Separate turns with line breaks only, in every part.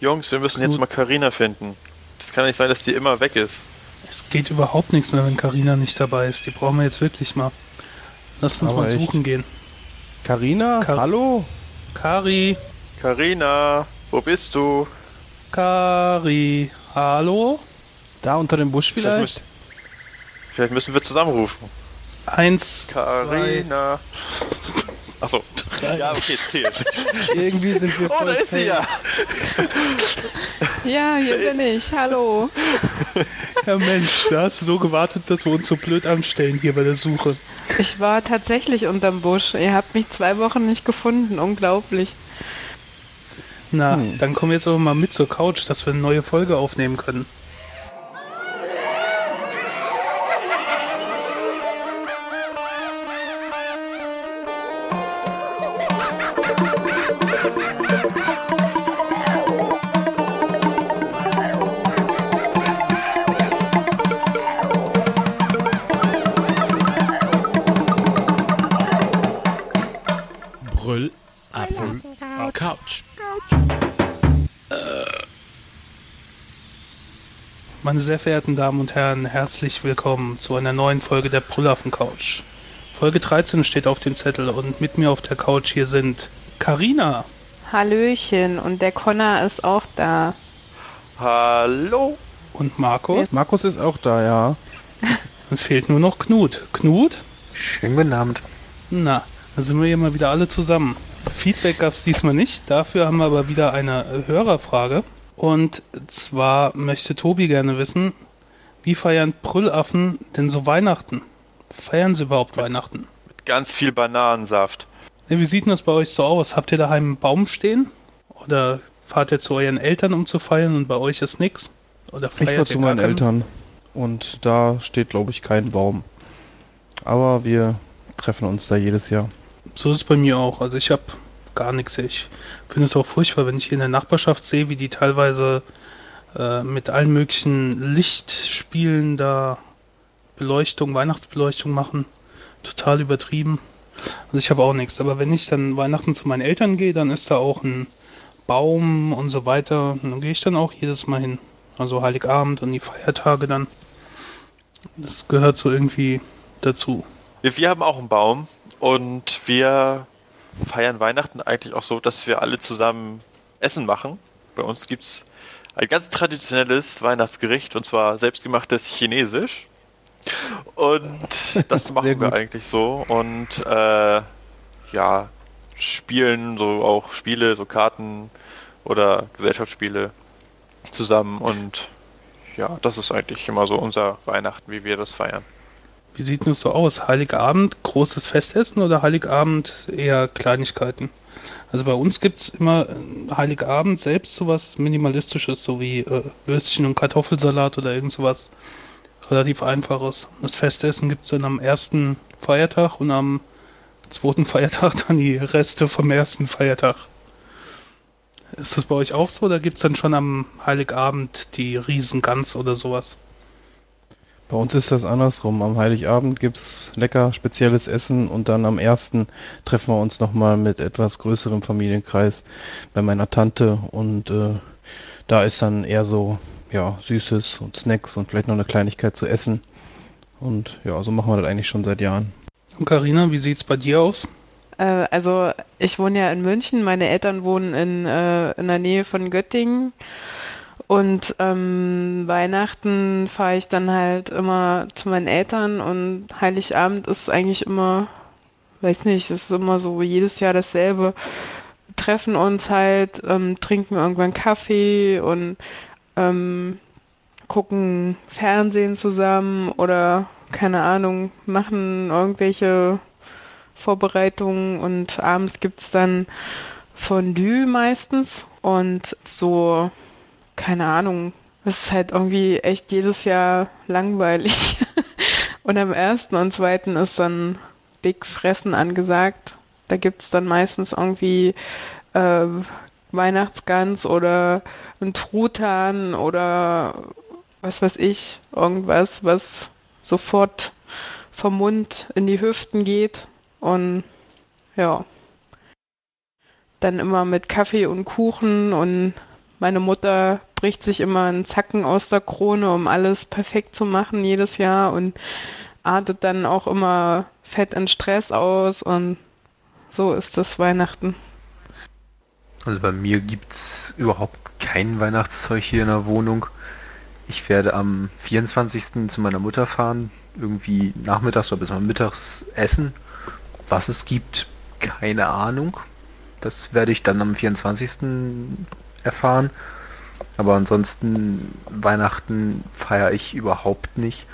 Jungs, wir müssen jetzt mal Karina finden. Das kann nicht sein, dass die immer weg ist.
Es geht überhaupt nichts mehr, wenn Karina nicht dabei ist. Die brauchen wir jetzt wirklich mal. Lass uns
Aber
mal
echt.
suchen gehen.
Karina,
Kar-
hallo?
Kari,
Karina, wo bist du?
Kari, hallo?
Da unter dem Busch
Vielleicht,
vielleicht?
müssen- vielleicht müssen wir zusammenrufen.
Eins,
Karina. Achso. Ja, okay, es zählt.
Irgendwie sind wir
Oh,
voll
da ist sie ja.
Ja, hier bin ich. Hallo.
Ja Mensch, da hast du so gewartet, dass wir uns so blöd anstellen hier bei der Suche.
Ich war tatsächlich unterm Busch. Ihr habt mich zwei Wochen nicht gefunden. Unglaublich.
Na,
Hm.
dann kommen wir jetzt aber mal mit zur Couch, dass wir eine neue Folge aufnehmen können. Meine sehr verehrten Damen und Herren, herzlich willkommen zu einer neuen Folge der Brüllaffen Couch. Folge 13 steht auf dem Zettel und mit mir auf der Couch hier sind Karina,
Hallöchen. Und der Connor ist auch da.
Hallo.
und Markus.
Markus ist auch da, ja.
Dann fehlt nur noch Knut. Knut?
Schönen guten Abend.
Na, da sind wir hier mal wieder alle zusammen. Feedback gab es diesmal nicht, dafür haben wir aber wieder eine Hörerfrage. Und zwar möchte Tobi gerne wissen, wie feiern Brüllaffen denn so Weihnachten? Feiern sie überhaupt Weihnachten?
Mit ganz viel Bananensaft.
Ne, Wie sieht denn das bei euch so aus? Habt ihr daheim einen Baum stehen? Oder fahrt ihr zu euren Eltern, um zu feiern und bei euch ist nix? Oder
Ich
feiert
war
ihr
zu meinen
keinen?
Eltern. Und da steht, glaube ich, kein Baum. Aber wir treffen uns da jedes Jahr.
So ist es bei mir auch. Also ich habe gar nichts. Ich finde es auch furchtbar, wenn ich hier in der Nachbarschaft sehe, wie die teilweise äh, mit allen möglichen Lichtspielen da Beleuchtung, Weihnachtsbeleuchtung machen. Total übertrieben. Also ich habe auch nichts. Aber wenn ich dann Weihnachten zu meinen Eltern gehe, dann ist da auch ein Baum und so weiter. Dann gehe ich dann auch jedes Mal hin. Also Heiligabend und die Feiertage dann. Das gehört so irgendwie dazu.
Wir haben auch einen Baum und wir feiern Weihnachten eigentlich auch so, dass wir alle zusammen Essen machen. Bei uns gibt es ein ganz traditionelles Weihnachtsgericht und zwar selbstgemachtes Chinesisch. Und das machen wir eigentlich so. Und äh, ja, spielen so auch Spiele, so Karten oder Gesellschaftsspiele zusammen. Und ja, das ist eigentlich immer so unser Weihnachten, wie wir das feiern.
Wie sieht das so aus? Heiligabend großes Festessen oder Heiligabend eher Kleinigkeiten? Also bei uns gibt es immer äh, Heiligabend selbst sowas Minimalistisches, so wie äh, Würstchen und Kartoffelsalat oder irgend sowas relativ Einfaches. Das Festessen gibt es dann am ersten Feiertag und am zweiten Feiertag dann die Reste vom ersten Feiertag. Ist das bei euch auch so oder gibt es dann schon am Heiligabend die Riesengans oder sowas?
Bei uns ist das andersrum. Am Heiligabend gibt's lecker spezielles Essen und dann am ersten treffen wir uns nochmal mit etwas größerem Familienkreis bei meiner Tante und äh, da ist dann eher so, ja, Süßes und Snacks und vielleicht noch eine Kleinigkeit zu essen. Und ja, so machen wir das eigentlich schon seit Jahren.
Und Carina, wie sieht's bei dir aus?
Äh, also, ich wohne ja in München. Meine Eltern wohnen in, äh, in der Nähe von Göttingen. Und ähm, Weihnachten fahre ich dann halt immer zu meinen Eltern und Heiligabend ist eigentlich immer, weiß nicht, ist immer so jedes Jahr dasselbe. Wir treffen uns halt, ähm, trinken irgendwann Kaffee und ähm, gucken Fernsehen zusammen oder keine Ahnung, machen irgendwelche Vorbereitungen und abends gibt es dann Fondue meistens und so, keine Ahnung, es ist halt irgendwie echt jedes Jahr langweilig. und am ersten und zweiten ist dann Big Fressen angesagt. Da gibt es dann meistens irgendwie äh, Weihnachtsgans oder ein Truthahn oder was weiß ich, irgendwas, was sofort vom Mund in die Hüften geht. Und ja, dann immer mit Kaffee und Kuchen und meine Mutter bricht sich immer einen Zacken aus der Krone, um alles perfekt zu machen jedes Jahr und artet dann auch immer fett in Stress aus und so ist das Weihnachten.
Also bei mir gibt es überhaupt kein Weihnachtszeug hier in der Wohnung. Ich werde am 24. zu meiner Mutter fahren, irgendwie nachmittags oder bis mal mittags essen. Was es gibt, keine Ahnung. Das werde ich dann am 24. erfahren. Aber ansonsten Weihnachten feiere ich überhaupt nicht.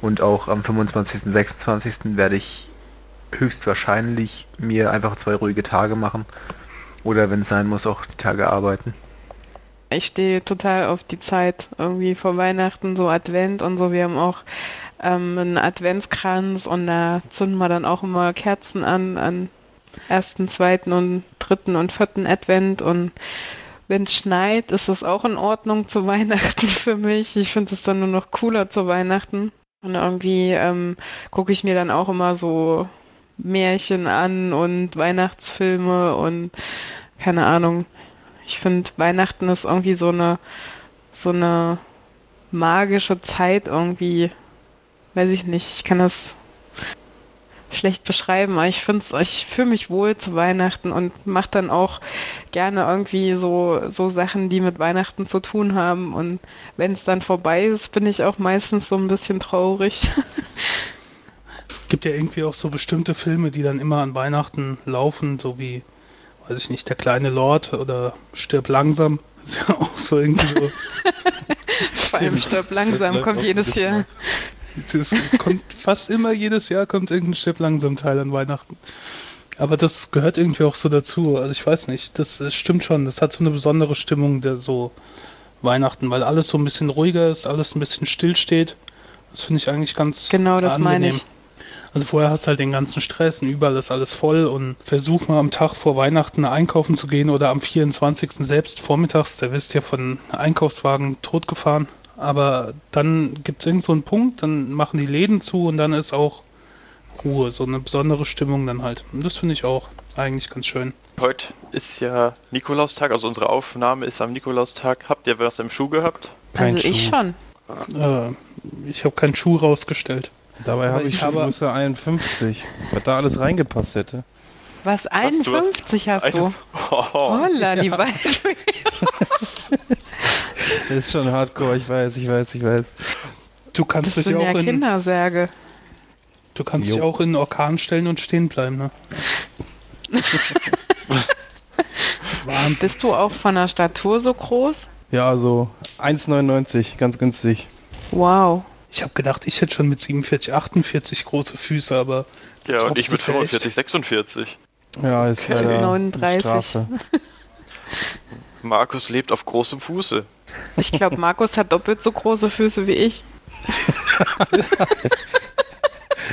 Und auch am 25. 26. werde ich höchstwahrscheinlich mir einfach zwei ruhige Tage machen. Oder wenn es sein muss, auch die Tage arbeiten.
Ich stehe total auf die Zeit irgendwie vor Weihnachten, so Advent und so. Wir haben auch ähm, einen Adventskranz und da zünden wir dann auch immer Kerzen an, an ersten, zweiten und dritten und vierten Advent und wenn es schneit, ist es auch in Ordnung zu Weihnachten für mich. Ich finde es dann nur noch cooler zu Weihnachten. Und irgendwie ähm, gucke ich mir dann auch immer so Märchen an und Weihnachtsfilme und keine Ahnung. Ich finde, Weihnachten ist irgendwie so eine, so eine magische Zeit irgendwie. Weiß ich nicht, ich kann das schlecht beschreiben, aber ich finde ich fühle mich wohl zu Weihnachten und mache dann auch gerne irgendwie so, so Sachen, die mit Weihnachten zu tun haben. Und wenn es dann vorbei ist, bin ich auch meistens so ein bisschen traurig.
Es gibt ja irgendwie auch so bestimmte Filme, die dann immer an Weihnachten laufen, so wie, weiß ich nicht, Der kleine Lord oder Stirb langsam. Ist ja auch so irgendwie so.
Vor allem Stirb langsam kommt jedes Jahr.
Das kommt fast immer jedes Jahr kommt irgendein Stirb langsam Teil an Weihnachten. Aber das gehört irgendwie auch so dazu. Also ich weiß nicht, das, das stimmt schon. Das hat so eine besondere Stimmung der so Weihnachten, weil alles so ein bisschen ruhiger ist, alles ein bisschen still steht. Das finde ich eigentlich ganz
Genau, das meine ich.
Also vorher hast du halt den ganzen Stress und überall ist alles voll und versuch mal am Tag vor Weihnachten einkaufen zu gehen oder am 24. selbst vormittags, da wirst du ja von Einkaufswagen totgefahren. Aber dann gibt es irgend so einen Punkt, dann machen die Läden zu und dann ist auch Ruhe, so eine besondere Stimmung dann halt. Und das finde ich auch eigentlich ganz schön.
Heute ist ja Nikolaustag, also unsere Aufnahme ist am Nikolaustag. Habt ihr was im Schuh gehabt?
Kein
also ich
Schuh.
schon.
Äh, ich habe keinen Schuh rausgestellt.
Dabei habe ich
ich
schon
habe-
Größe 51, was da alles reingepasst hätte.
Was,
du hast-
51 hast du?
Oh,
Holla, die Waldfee.
Das ist schon hardcore, ich weiß, ich weiß, ich weiß.
Du kannst
Das
dich
sind ja
auch in,
Kindersärge.
du kannst
Jo.
dich auch in einen Orkan stellen und stehen bleiben, ne? Wahnsinn.
Bist du auch von der Statur so groß?
Ja, also 1,99, ganz günstig.
Wow.
Ich habe gedacht, ich hätte schon mit 47, 48 große Füße, aber
ja, und ich mit
ist ja echt-
45, 46.
Ja, ist
Okay.
leider eine
39.
Strafe.
Markus lebt auf großem Fuße.
Ich glaube, Markus hat doppelt so große Füße wie ich.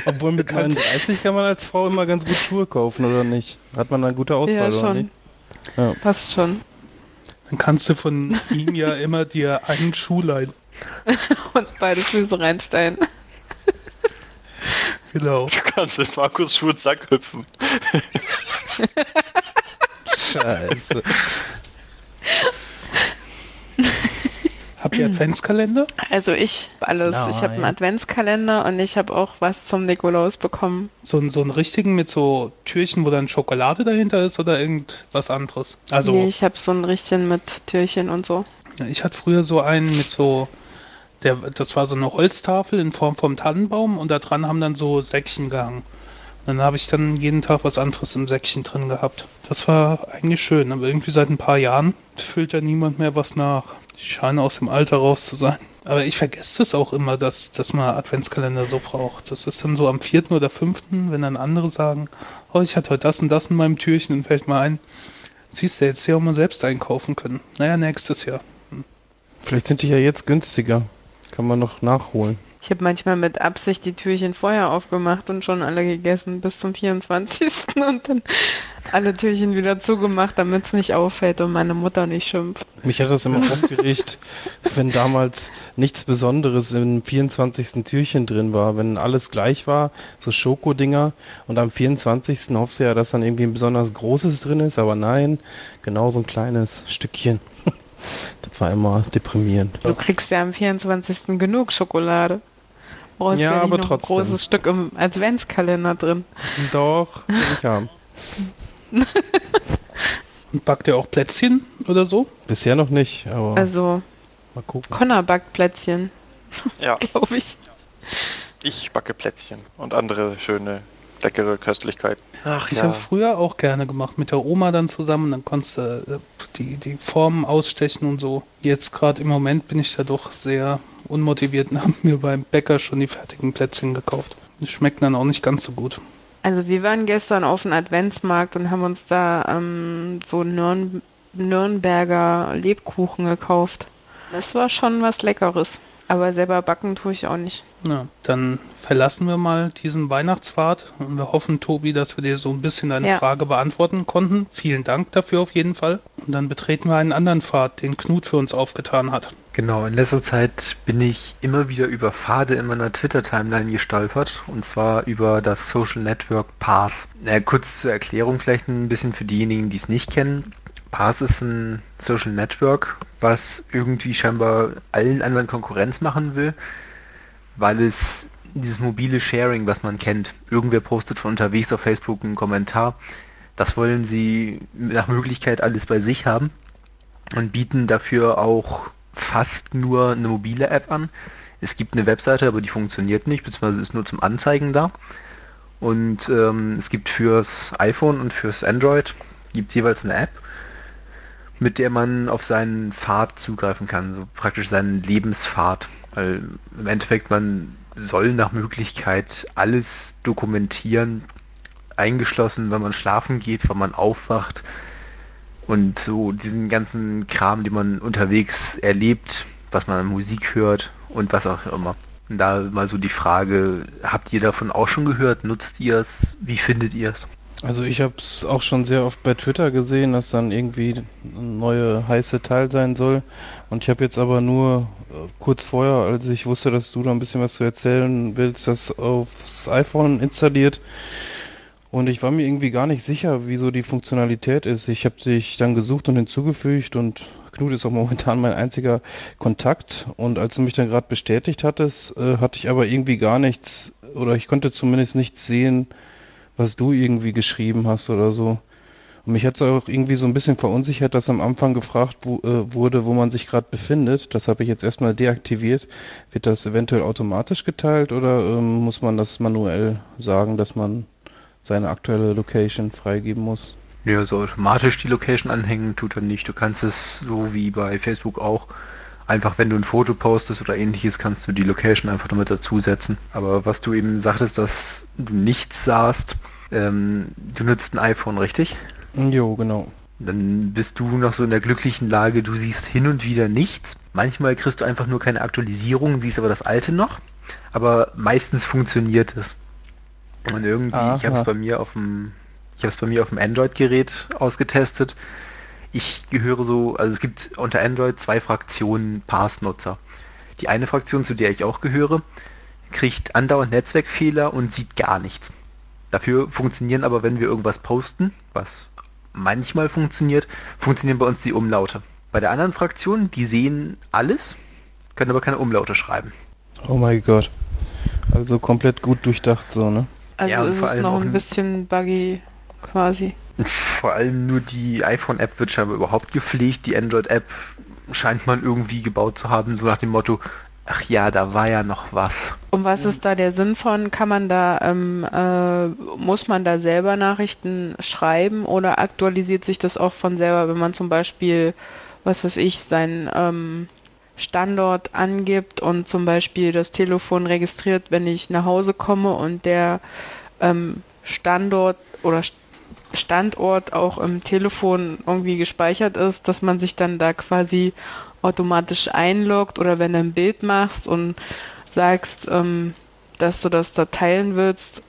Obwohl mit 39 kann man als Frau immer ganz gut Schuhe kaufen, oder nicht? Hat man eine gute Auswahl,
ja,
oder
schon.
nicht? Ja.
Passt schon.
dann kannst du von ihm ja immer dir einen Schuh leihen.
Und beide Füße reinstellen.
Genau.
Du kannst in Markus Schuhsack hüpfen.
Scheiße.
Habt ihr Adventskalender?
Also ich hab alles. Ich habe einen
Nein.
Adventskalender und ich habe auch was zum Nikolaus bekommen.
So, einen- so einen richtigen mit so Türchen, wo dann Schokolade dahinter ist oder irgendwas anderes? Also,
nee, ich habe so ein Richtchen mit Türchen und so.
ja, ich hatte früher so einen mit so, der, das war so eine Holztafel in Form vom Tannenbaum und da dran haben dann so Säckchen gehangen. Und dann habe ich dann jeden Tag was anderes im Säckchen drin gehabt. Das war eigentlich schön, aber irgendwie seit ein paar Jahren füllt ja niemand mehr was nach. Ich scheine aus dem Alter raus zu sein. Aber ich vergesse es auch immer, dass, dass man Adventskalender so braucht. Das ist dann so am vierten oder fünften, wenn dann andere sagen, oh, ich hatte heute das und das in meinem Türchen, dann fällt mir ein, siehst du, jetzt ja auch mal selbst einkaufen können. Naja, nächstes Jahr.
Vielleicht sind die ja jetzt günstiger. Kann man noch nachholen.
Ich habe manchmal mit Absicht die Türchen vorher aufgemacht und schon alle gegessen bis zum 24. und dann alle Türchen wieder zugemacht, damit es nicht auffällt und meine Mutter nicht schimpft.
Mich hat das immer aufgeregt, wenn damals nichts Besonderes im 24. Türchen drin war. Wenn alles gleich war, so Schokodinger. Und am 24. hoffst du ja, dass dann irgendwie ein besonders großes drin ist. Aber nein, genau so ein kleines Stückchen. Das war immer deprimierend.
Du kriegst ja am 24. genug Schokolade. Brauchst
Ja,
ja,
aber
noch
trotzdem.
ein großes Stück im Adventskalender drin.
Doch, will ich haben.
Und backt ihr auch Plätzchen oder so?
Bisher noch nicht, aber
Also,
mal gucken.
Connor backt Plätzchen,
Ja,
glaube ich.
ich backe Plätzchen und andere schöne, leckere Köstlichkeiten. Ach
Ich habe früher auch gerne gemacht, mit der Oma dann zusammen, dann konntest du äh, die, die Formen ausstechen und so. Jetzt gerade im Moment bin ich da doch sehr unmotiviert und habe mir beim Bäcker schon die fertigen Plätzchen gekauft. Die schmecken dann auch nicht ganz so gut.
Also wir waren gestern auf dem Adventsmarkt und haben uns da ähm, so Nürn Nürnberger Lebkuchen gekauft. Das war schon was Leckeres. Aber selber backen tue ich auch nicht.
Ja, dann verlassen wir mal diesen Weihnachtspfad und wir hoffen, Tobi, dass wir dir so ein bisschen deine
Ja.
Frage beantworten konnten. Vielen Dank dafür auf jeden Fall. Und dann betreten wir einen anderen Pfad, den Knut für uns aufgetan hat.
Genau, in letzter Zeit bin ich immer wieder über Pfade in meiner Twitter-Timeline gestolpert und zwar über das Social Network Path. Na, kurz zur Erklärung vielleicht ein bisschen für diejenigen, die es nicht kennen. Ist ein Social Network, was irgendwie scheinbar allen anderen Konkurrenz machen will, weil es dieses mobile Sharing, was man kennt, irgendwer postet von unterwegs auf Facebook einen Kommentar, das wollen sie nach Möglichkeit alles bei sich haben und bieten dafür auch fast nur eine mobile App an. Es gibt eine Webseite, aber die funktioniert nicht, beziehungsweise ist nur zum Anzeigen da. Und ähm, es gibt fürs iPhone und fürs Android gibt jeweils eine App, mit der man auf seinen Pfad zugreifen kann, so praktisch seinen Lebenspfad. Weil im Endeffekt man soll nach Möglichkeit alles dokumentieren, eingeschlossen, wenn man schlafen geht, wenn man aufwacht, und so diesen ganzen Kram, den man unterwegs erlebt, was man an Musik hört und was auch immer. Und da mal so die Frage, habt ihr davon auch schon gehört? Nutzt ihr es? Wie findet ihr es?
Also ich habe es auch schon sehr oft bei Twitter gesehen, dass dann irgendwie ein neue heiße Teil sein soll. Und ich habe jetzt aber nur äh, kurz vorher, als ich wusste, dass du da ein bisschen was zu erzählen willst, das aufs iPhone installiert. Und ich war mir irgendwie gar nicht sicher, wieso die Funktionalität ist. Ich habe dich dann gesucht und hinzugefügt und Knut ist auch momentan mein einziger Kontakt. Und als du mich dann gerade bestätigt hattest, äh, hatte ich aber irgendwie gar nichts, oder ich konnte zumindest nichts sehen, was du irgendwie geschrieben hast oder so. Und mich hat es auch irgendwie so ein bisschen verunsichert, dass am Anfang gefragt wo, äh, wurde, wo man sich gerade befindet. Das habe ich jetzt erstmal deaktiviert. Wird das eventuell automatisch geteilt oder ähm, muss man das manuell sagen, dass man seine aktuelle Location freigeben muss?
Ja, so automatisch die Location anhängen tut er nicht. Du kannst es so wie bei Facebook auch einfach, wenn du ein Foto postest oder ähnliches, kannst du die Location einfach damit dazusetzen. Aber was du eben sagtest, dass du nichts sahst, ähm, du nutzt ein iPhone, richtig?
Jo, genau.
Dann bist du noch so in der glücklichen Lage, du siehst hin und wieder nichts. Manchmal kriegst du einfach nur keine Aktualisierung, siehst aber das alte noch. Aber meistens funktioniert es. Und irgendwie, ich habe es
Aha.
bei mir auf dem, ich habe es bei mir auf dem Android-Gerät ausgetestet. Ich gehöre so, also es gibt unter Android zwei Fraktionen Pass-Nutzer. Die eine Fraktion, zu der ich auch gehöre, kriegt andauernd Netzwerkfehler und sieht gar nichts. Dafür funktionieren aber, wenn wir irgendwas posten, was manchmal funktioniert, funktionieren bei uns die Umlaute. Bei der anderen Fraktion, die sehen alles, können aber keine Umlaute schreiben.
Oh mein Gott. Also komplett gut durchdacht so, ne?
Also
Ja,
ist
vor
es noch ein- bisschen buggy quasi.
Vor allem nur die iPhone-App wird scheinbar überhaupt gepflegt. Die Android-App scheint man irgendwie gebaut zu haben, so nach dem Motto, ach ja, da war ja noch was.
Und was ist da der Sinn von? Kann man da, ähm, äh, muss man da selber Nachrichten schreiben oder aktualisiert sich das auch von selber, wenn man zum Beispiel, was weiß ich, seinen ähm, Standort angibt und zum Beispiel das Telefon registriert, wenn ich nach Hause komme und der ähm, Standort oder St- Standort auch im Telefon irgendwie gespeichert ist, dass man sich dann da quasi automatisch einloggt oder wenn du ein Bild machst und sagst, ähm, dass du das da teilen willst,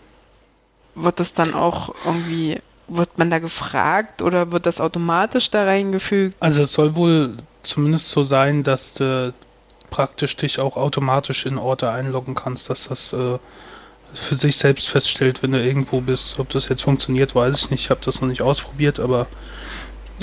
wird das dann auch irgendwie, wird man da gefragt oder wird das automatisch da reingefügt?
Also es soll wohl zumindest so sein, dass du praktisch dich auch automatisch in Orte einloggen kannst, dass das äh, für sich selbst feststellt, wenn du irgendwo bist. Ob das jetzt funktioniert, weiß ich nicht. Ich habe das noch nicht ausprobiert, aber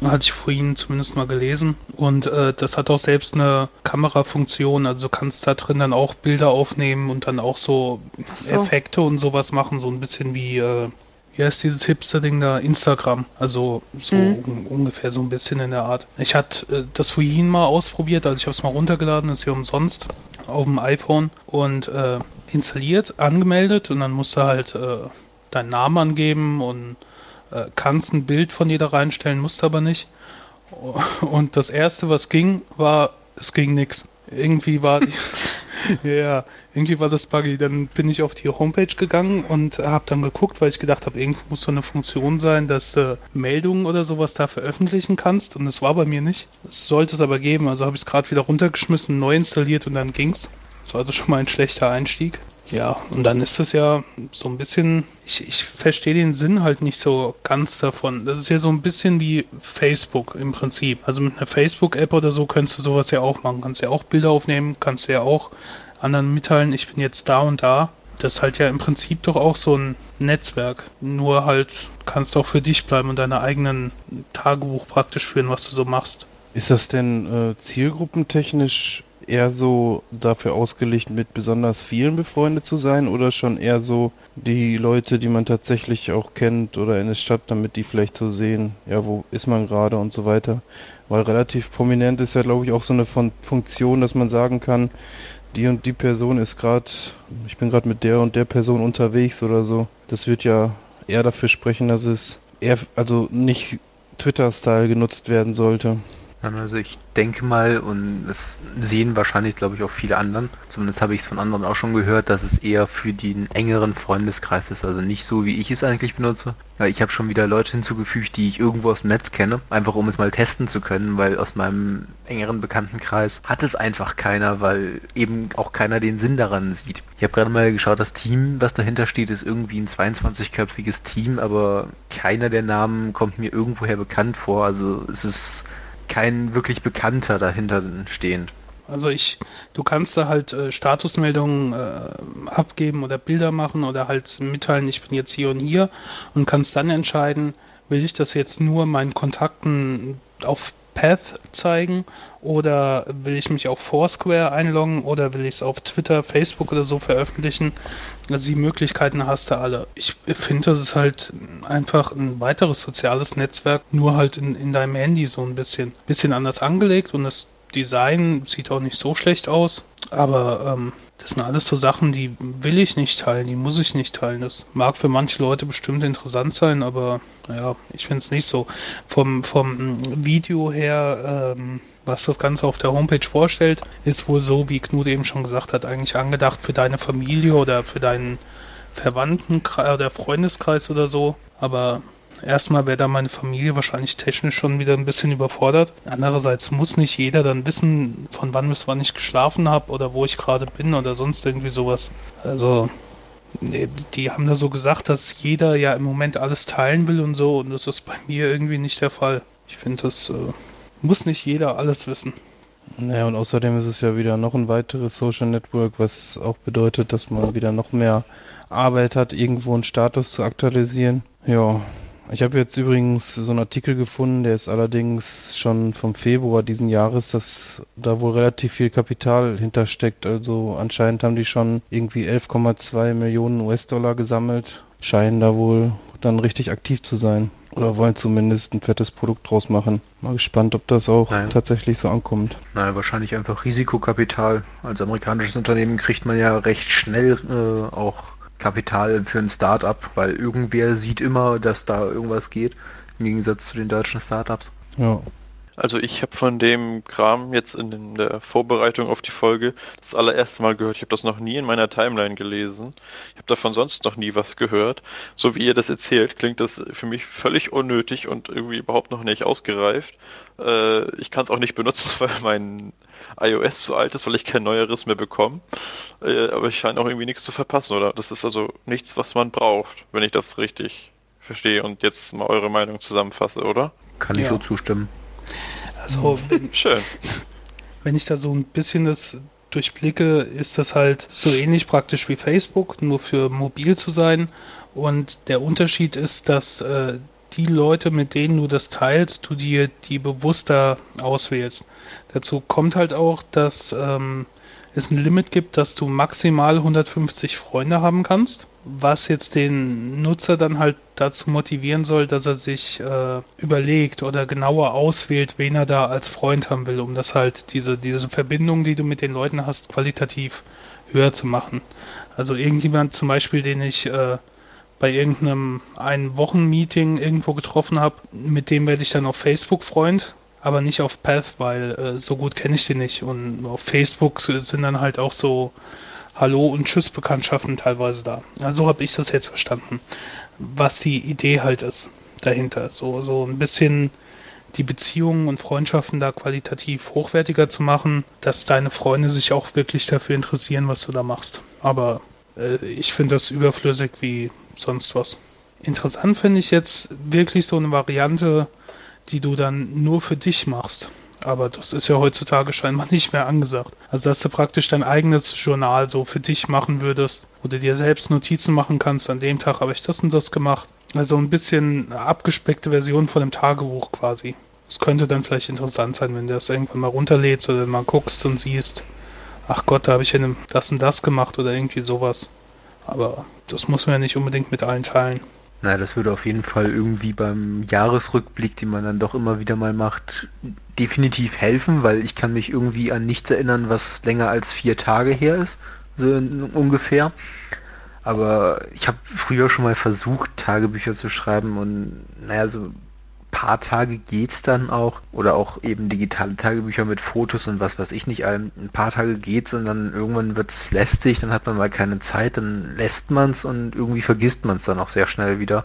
Hatte ich vorhin zumindest mal gelesen. Und äh, das hat auch selbst eine Kamerafunktion. Also du kannst da drin dann auch Bilder aufnehmen und dann auch so,
so.
Effekte und sowas machen. So ein bisschen wie, äh, wie heißt dieses Hipster-Ding da? Instagram. Also so
Mhm.
un ungefähr so ein bisschen in der Art. Ich hatte äh, das vorhin mal ausprobiert, also ich habe es mal runtergeladen, ist ja umsonst auf dem iPhone und äh, installiert, angemeldet und dann musst du halt äh, deinen Namen angeben und äh, kannst ein Bild von dir da reinstellen, musst aber nicht. Und das erste, was ging, war, es ging nix. Irgendwie war ja, irgendwie war das buggy. Dann bin ich auf die Homepage gegangen und habe dann geguckt, weil ich gedacht habe, irgendwo muss so eine Funktion sein, dass du Meldungen oder sowas da veröffentlichen kannst. Und es war bei mir nicht. Es sollte es aber geben. Also habe ich es gerade wieder runtergeschmissen, neu installiert und dann ging's. Das war also schon mal ein schlechter Einstieg. Ja, und dann ist es ja so ein bisschen, ich, ich verstehe den Sinn halt nicht so ganz davon. Das ist ja so ein bisschen wie Facebook im Prinzip. Also mit einer Facebook-App oder so könntest du sowas ja auch machen. Kannst ja auch Bilder aufnehmen, kannst ja auch anderen mitteilen, ich bin jetzt da und da. Das ist halt ja im Prinzip doch auch so ein Netzwerk. Nur halt kannst auch für dich bleiben und deine eigenen Tagebuch praktisch führen, was du so machst.
Ist das denn äh, zielgruppentechnisch eher so dafür ausgelegt, mit besonders vielen befreundet zu sein oder schon eher so die Leute, die man tatsächlich auch kennt oder in der Stadt, damit die vielleicht so sehen, ja, wo ist man gerade und so weiter? Weil relativ prominent ist ja, glaube ich, auch so eine Fun Funktion, dass man sagen kann, die und die Person ist gerade, ich bin gerade mit der und der Person unterwegs oder so. Das wird ja eher dafür sprechen, dass es eher, also nicht Twitter-Style genutzt werden sollte.
Also ich denke mal, und das sehen wahrscheinlich, glaube ich, auch viele anderen, zumindest habe ich es von anderen auch schon gehört, dass es eher für den engeren Freundeskreis ist, also nicht so, wie ich es eigentlich benutze. Ja, ich habe schon wieder Leute hinzugefügt, die ich irgendwo aus dem Netz kenne, einfach um es mal testen zu können, weil aus meinem engeren Bekanntenkreis hat es einfach keiner, weil eben auch keiner den Sinn daran sieht. Ich habe gerade mal geschaut, das Team, was dahinter steht, ist irgendwie ein 22-köpfiges Team, aber keiner der Namen kommt mir irgendwoher bekannt vor, also es ist kein wirklich Bekannter dahinter stehend.
Also ich, du kannst da halt äh, Statusmeldungen äh, abgeben oder Bilder machen oder halt mitteilen, ich bin jetzt hier und hier und kannst dann entscheiden, will ich das jetzt nur meinen Kontakten auf Path zeigen oder will ich mich auf Foursquare einloggen oder will ich es auf Twitter, Facebook oder so veröffentlichen. Also die Möglichkeiten hast du alle. Ich finde, das ist halt einfach ein weiteres soziales Netzwerk, nur halt in, in deinem Handy so ein bisschen, bisschen anders angelegt und das Design sieht auch nicht so schlecht aus, aber ähm, das sind alles so Sachen, die will ich nicht teilen, die muss ich nicht teilen. Das mag für manche Leute bestimmt interessant sein, aber naja, ich finde es nicht so. Vom, vom Video her, ähm, was das Ganze auf der Homepage vorstellt, ist wohl so, wie Knut eben schon gesagt hat, eigentlich angedacht für deine Familie oder für deinen Verwandtenkreis oder Freundeskreis oder so. Aber erstmal wäre da meine Familie wahrscheinlich technisch schon wieder ein bisschen überfordert. Andererseits muss nicht jeder dann wissen, von wann bis wann ich geschlafen habe oder wo ich gerade bin oder sonst irgendwie sowas. Also, die haben da so gesagt, dass jeder ja im Moment alles teilen will und so und das ist bei mir irgendwie nicht der Fall. Ich finde, das äh, muss nicht jeder alles wissen.
Naja, und außerdem ist es ja wieder noch ein weiteres Social Network, was auch bedeutet, dass man wieder noch mehr Arbeit hat, irgendwo einen Status zu aktualisieren. Ja, ich habe jetzt übrigens so einen Artikel gefunden, der ist allerdings schon vom Februar diesen Jahres, dass da wohl relativ viel Kapital hintersteckt. Also anscheinend haben die schon irgendwie 11,2 Millionen US-Dollar gesammelt, scheinen da wohl dann richtig aktiv zu sein. Oder wollen zumindest ein fettes Produkt draus machen. Mal gespannt, ob das auch
Nein.
tatsächlich so ankommt.
Naja, wahrscheinlich einfach Risikokapital. Als amerikanisches Unternehmen kriegt man ja recht schnell äh, auch Kapital für ein Start-up, weil irgendwer sieht immer, dass da irgendwas geht, im Gegensatz zu den deutschen Startups.
Ja.
Also ich habe von dem Kram jetzt in der Vorbereitung auf die Folge das allererste Mal gehört. Ich habe das noch nie in meiner Timeline gelesen. Ich habe davon sonst noch nie was gehört. So wie ihr das erzählt, klingt das für mich völlig unnötig und irgendwie überhaupt noch nicht ausgereift. Äh, ich kann es auch nicht benutzen, weil mein iOS zu alt ist, weil ich kein neueres mehr bekomme. Äh, aber ich scheine auch irgendwie nichts zu verpassen, oder? Das ist also nichts, was man braucht, wenn ich das richtig verstehe und jetzt mal eure Meinung zusammenfasse, oder?
Kann ich
Ja.
so zustimmen.
Also, wenn,
Schön.
wenn ich da so ein bisschen das durchblicke, ist das halt so ähnlich praktisch wie Facebook, nur für mobil zu sein. Und der Unterschied ist, dass äh, die Leute, mit denen du das teilst, du dir die bewusster auswählst. Dazu kommt halt auch, dass ähm, es ein Limit gibt, dass du maximal 150 Freunde haben kannst, was jetzt den Nutzer dann halt dazu motivieren soll, dass er sich äh, überlegt oder genauer auswählt, wen er da als Freund haben will, um das halt diese, diese Verbindung, die du mit den Leuten hast, qualitativ höher zu machen. Also irgendjemand zum Beispiel, den ich äh, bei irgendeinem ein Wochenmeeting irgendwo getroffen habe, mit dem werde ich dann auf Facebook Freund, aber nicht auf Path, weil äh, so gut kenne ich den nicht. Und auf Facebook sind dann halt auch so Hallo und Tschüss Bekanntschaften teilweise da. Also habe ich das jetzt verstanden, was die Idee halt ist dahinter. So, so ein bisschen die Beziehungen und Freundschaften da qualitativ hochwertiger zu machen, dass deine Freunde sich auch wirklich dafür interessieren, was du da machst. Aber äh, ich finde das überflüssig wie sonst was. Interessant finde ich jetzt wirklich so eine Variante, die du dann nur für dich machst. Aber das ist ja heutzutage scheinbar nicht mehr angesagt. Also, dass du praktisch dein eigenes Journal so für dich machen würdest, wo du dir selbst Notizen machen kannst, an dem Tag habe ich das und das gemacht. Also ein bisschen abgespeckte Version von einem Tagebuch quasi. Es könnte dann vielleicht interessant sein, wenn du das irgendwann mal runterlädst oder mal guckst und siehst, ach Gott, da habe ich ja das und das gemacht oder irgendwie sowas. Aber das muss man ja nicht unbedingt mit allen teilen.
Na, das würde auf jeden Fall irgendwie beim Jahresrückblick, den man dann doch immer wieder mal macht, definitiv helfen, weil ich kann mich irgendwie an nichts erinnern, was länger als vier Tage her ist, so ungefähr. Aber ich habe früher schon mal versucht, Tagebücher zu schreiben und naja, so paar Tage geht's dann auch. Oder auch eben digitale Tagebücher mit Fotos und was weiß ich nicht. Ein paar Tage geht's und dann irgendwann wird's lästig, dann hat man mal keine Zeit, dann lässt man's und irgendwie vergisst man's dann auch sehr schnell wieder.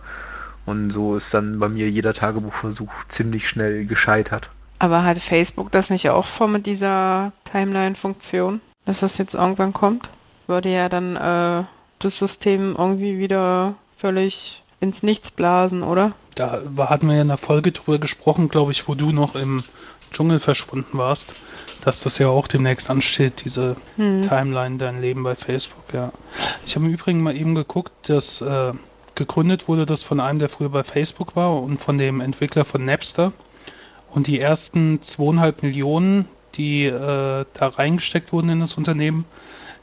Und so ist dann bei mir jeder Tagebuchversuch ziemlich schnell gescheitert.
Aber hat Facebook das nicht auch vor mit dieser Timeline-Funktion, dass das jetzt irgendwann kommt? Würde ja dann äh, das System irgendwie wieder völlig ins Nichts blasen, oder?
Da hatten wir ja in der Folge drüber gesprochen, glaube ich, wo du noch im Dschungel verschwunden warst, dass das ja auch demnächst ansteht, diese hm. Timeline, dein Leben bei Facebook, ja. Ich habe im Übrigen mal eben geguckt, dass äh, gegründet wurde das von einem, der früher bei Facebook war und von dem Entwickler von Napster. Und die ersten zweieinhalb Millionen, die äh, da reingesteckt wurden in das Unternehmen,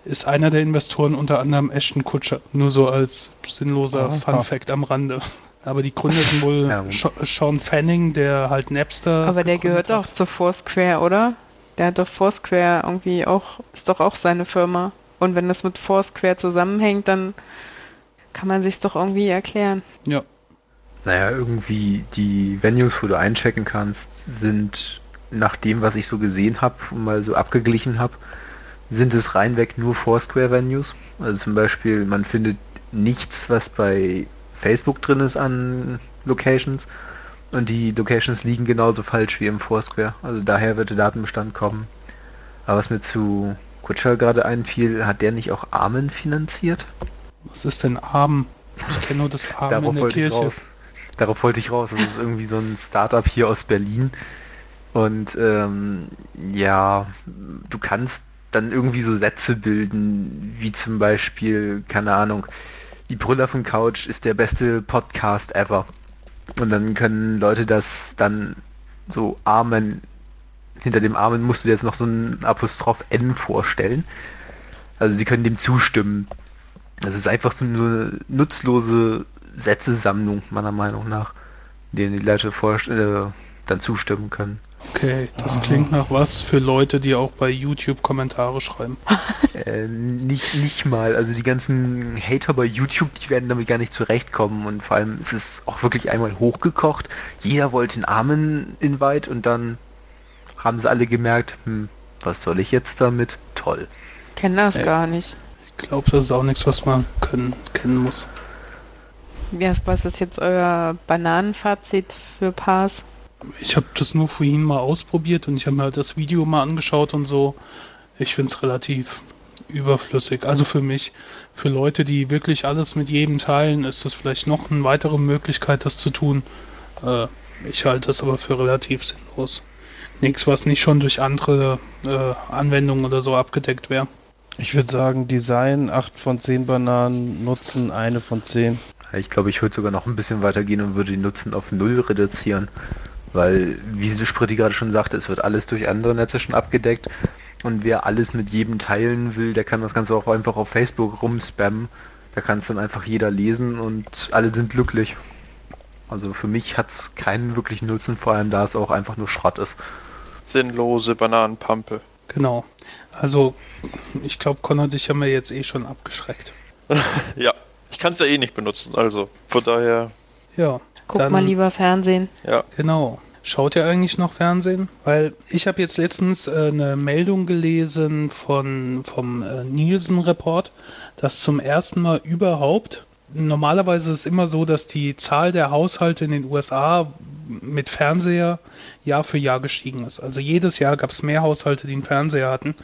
ist einer der Investoren unter anderem Ashton Kutscher. Nur so als sinnloser Aha. Fun Fact am Rande. Aber die Gründer sind wohl ja. Sean Fanning, der halt Napster.
Aber der gehört doch zu Foursquare, oder? Der hat doch Foursquare irgendwie auch, ist doch auch seine Firma. Und wenn das mit Foursquare zusammenhängt, dann kann man sich doch irgendwie erklären.
Ja.
Naja, irgendwie die Venues, wo du einchecken kannst, sind nach dem, was ich so gesehen habe und mal so abgeglichen habe, sind es reinweg nur Foursquare-Venues. Also zum Beispiel, man findet nichts, was bei Facebook drin ist an Locations. Und die Locations liegen genauso falsch wie im Foursquare. Also daher wird der Datenbestand kommen. Aber was mir zu Kutscher gerade einfiel, hat der nicht auch Armen finanziert?
Was ist denn Armen? Ich kenne nur das
Armen Darauf in der Kirche. raus. Darauf wollte ich raus. Das ist irgendwie so ein Startup hier aus Berlin. Und ähm, ja, du kannst dann irgendwie so Sätze bilden, wie zum Beispiel, keine Ahnung, die Brüller von Couch ist der beste Podcast ever. Und dann können Leute das dann so Amen, hinter dem Amen musst du dir jetzt noch so ein Apostroph N vorstellen. Also sie können dem zustimmen. Das ist einfach so eine nutzlose Sätzesammlung, meiner Meinung nach, denen die Leute äh, dann zustimmen können.
Okay, das Aha. klingt nach was für Leute, die auch bei YouTube Kommentare schreiben.
äh, nicht, nicht mal. Also die ganzen Hater bei YouTube, die werden damit gar nicht zurechtkommen. Und vor allem ist es auch wirklich einmal hochgekocht. Jeder wollte einen Armen-Invite und dann haben sie alle gemerkt, hm, was soll ich jetzt damit? Toll.
Kennen das äh, gar nicht.
Ich glaube, das ist auch nichts, was man können, kennen muss.
Was ist jetzt euer Bananenfazit für Pass?
Ich habe das nur vorhin mal ausprobiert und ich habe mir halt das Video mal angeschaut und so. Ich finde es relativ überflüssig. Also für mich, für Leute, die wirklich alles mit jedem teilen, ist das vielleicht noch eine weitere Möglichkeit, das zu tun. Äh, ich halte das aber für relativ sinnlos. Nichts, was nicht schon durch andere äh, Anwendungen oder so abgedeckt wäre.
Ich würde sagen, Design 8 von 10 Bananen, Nutzen 1 von 10.
Ich glaube, ich würde sogar noch ein bisschen weitergehen und würde den Nutzen auf null reduzieren. Weil, wie die Spritti gerade schon sagte, es wird alles durch andere Netze schon abgedeckt. Und wer alles mit jedem teilen will, der kann das Ganze auch einfach auf Facebook rumspammen. Da kann es dann einfach jeder lesen und alle sind glücklich. Also für mich hat es keinen wirklichen Nutzen, vor allem da es auch einfach nur Schrott ist.
Sinnlose Bananenpampe.
Genau. Also, ich glaube, Con dich haben wir jetzt eh schon abgeschreckt.
ja, ich kann es ja eh nicht benutzen, also von daher.
Ja.
Guck dann, mal lieber Fernsehen.
Ja.
Genau. Schaut ihr eigentlich noch Fernsehen? Weil ich habe jetzt letztens äh, eine Meldung gelesen von, vom äh, Nielsen-Report, dass zum ersten Mal überhaupt, normalerweise ist es immer so, dass die Zahl der Haushalte in den USA mit Fernseher Jahr für Jahr gestiegen ist. Also jedes Jahr gab es mehr Haushalte, die einen Fernseher hatten.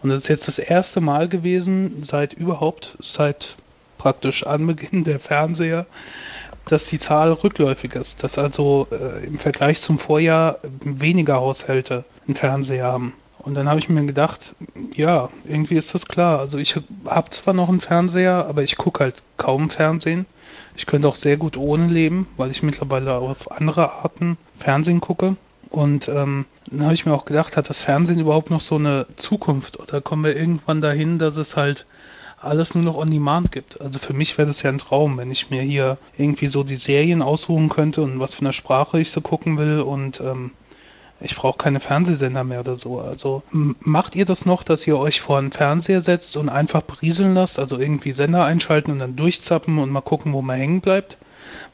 Und das ist jetzt das erste Mal gewesen, seit überhaupt, seit praktisch Anbeginn der Fernseher, dass die Zahl rückläufig ist. Dass also äh, im Vergleich zum Vorjahr weniger Haushalte einen Fernseher haben. Und dann habe ich mir gedacht, ja, irgendwie ist das klar. Also ich habe zwar noch einen Fernseher, aber ich gucke halt kaum Fernsehen. Ich könnte auch sehr gut ohne leben, weil ich mittlerweile auf andere Arten Fernsehen gucke. Und ähm, dann habe ich mir auch gedacht, hat das Fernsehen überhaupt noch so eine Zukunft? Oder kommen wir irgendwann dahin, dass es halt alles nur noch on demand gibt? Also für mich wäre das ja ein Traum, wenn ich mir hier irgendwie so die Serien aussuchen könnte und was für eine Sprache ich so gucken will und ähm, ich brauche keine Fernsehsender mehr oder so. Also macht ihr das noch, dass ihr euch vor einen Fernseher setzt und einfach berieseln lasst, also irgendwie Sender einschalten und dann durchzappen und mal gucken, wo man hängen bleibt?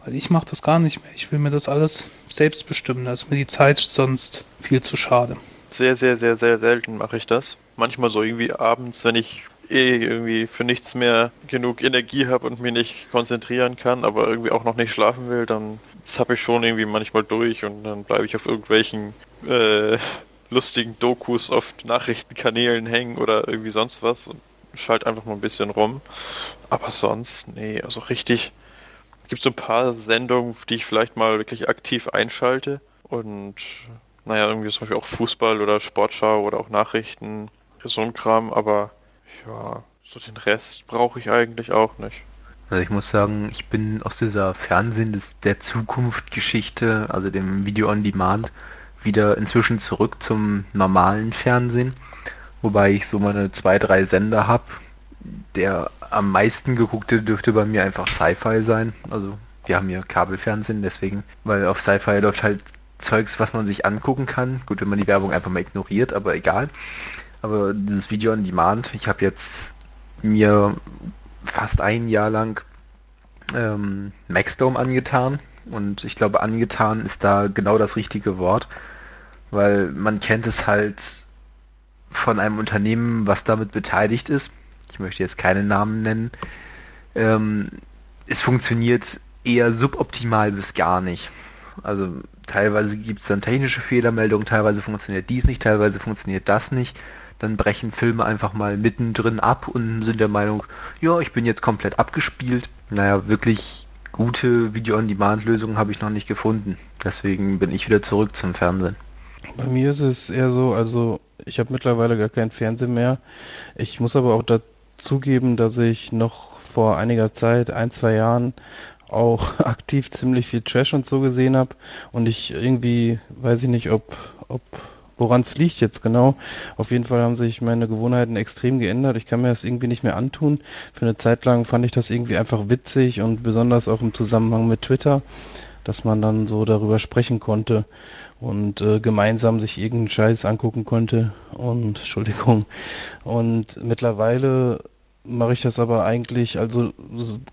Weil ich mache das gar nicht mehr. Ich will mir das alles selbst bestimmen. Da ist mir die Zeit sonst viel zu schade.
Sehr, sehr, sehr, sehr selten mache ich das. Manchmal so irgendwie abends, wenn ich eh irgendwie für nichts mehr genug Energie habe und mich nicht konzentrieren kann, aber irgendwie auch noch nicht schlafen will, dann zappe ich schon irgendwie manchmal durch und dann bleibe ich auf irgendwelchen äh, lustigen Dokus auf Nachrichtenkanälen hängen oder irgendwie sonst was und schalte einfach mal ein bisschen rum. Aber sonst, nee, also richtig. Es gibt so ein paar Sendungen, die ich vielleicht mal wirklich aktiv einschalte und naja, irgendwie zum Beispiel auch Fußball oder Sportschau oder auch Nachrichten, so ein Kram, aber ja, so den Rest brauche ich eigentlich auch nicht.
Also ich muss sagen, ich bin aus dieser Fernsehen des, der Zukunft Geschichte, also dem Video on Demand, wieder inzwischen zurück zum normalen Fernsehen. Wobei ich so meine zwei, drei Sender habe. Der am meisten geguckte dürfte bei mir einfach Sci-Fi sein. Also wir haben hier Kabelfernsehen, deswegen, weil auf Sci-Fi läuft halt Zeugs, was man sich angucken kann. Gut, wenn man die Werbung einfach mal ignoriert, aber egal. Aber dieses Video on Demand, ich habe jetzt mir fast ein Jahr lang ähm, Maxdome angetan. Und ich glaube, angetan ist da genau das richtige Wort, weil man kennt es halt von einem Unternehmen, was damit beteiligt ist. Ich möchte jetzt keine Namen nennen. Ähm, es funktioniert eher suboptimal bis gar nicht. Also teilweise gibt es dann technische Fehlermeldungen, teilweise funktioniert dies nicht, teilweise funktioniert das nicht dann brechen Filme einfach mal mittendrin ab und sind der Meinung, ja, ich bin jetzt komplett abgespielt. Naja, wirklich gute Video-on-Demand-Lösungen habe ich noch nicht gefunden. Deswegen bin ich wieder zurück zum Fernsehen.
Bei mir ist es eher so, also ich habe mittlerweile gar keinen Fernsehen mehr. Ich muss aber auch dazugeben, dass ich noch vor einiger Zeit, ein, zwei Jahren, auch aktiv ziemlich viel Trash und so gesehen habe. Und ich irgendwie, weiß ich nicht, ob, ob Woran es liegt jetzt genau. Auf jeden Fall haben sich meine Gewohnheiten extrem geändert. Ich kann mir das irgendwie nicht mehr antun. Für eine Zeit lang fand ich das irgendwie einfach witzig und besonders auch im Zusammenhang mit Twitter, dass man dann so darüber sprechen konnte und äh, gemeinsam sich irgendeinen Scheiß angucken konnte. Und Entschuldigung. Und mittlerweile mache ich das aber eigentlich, also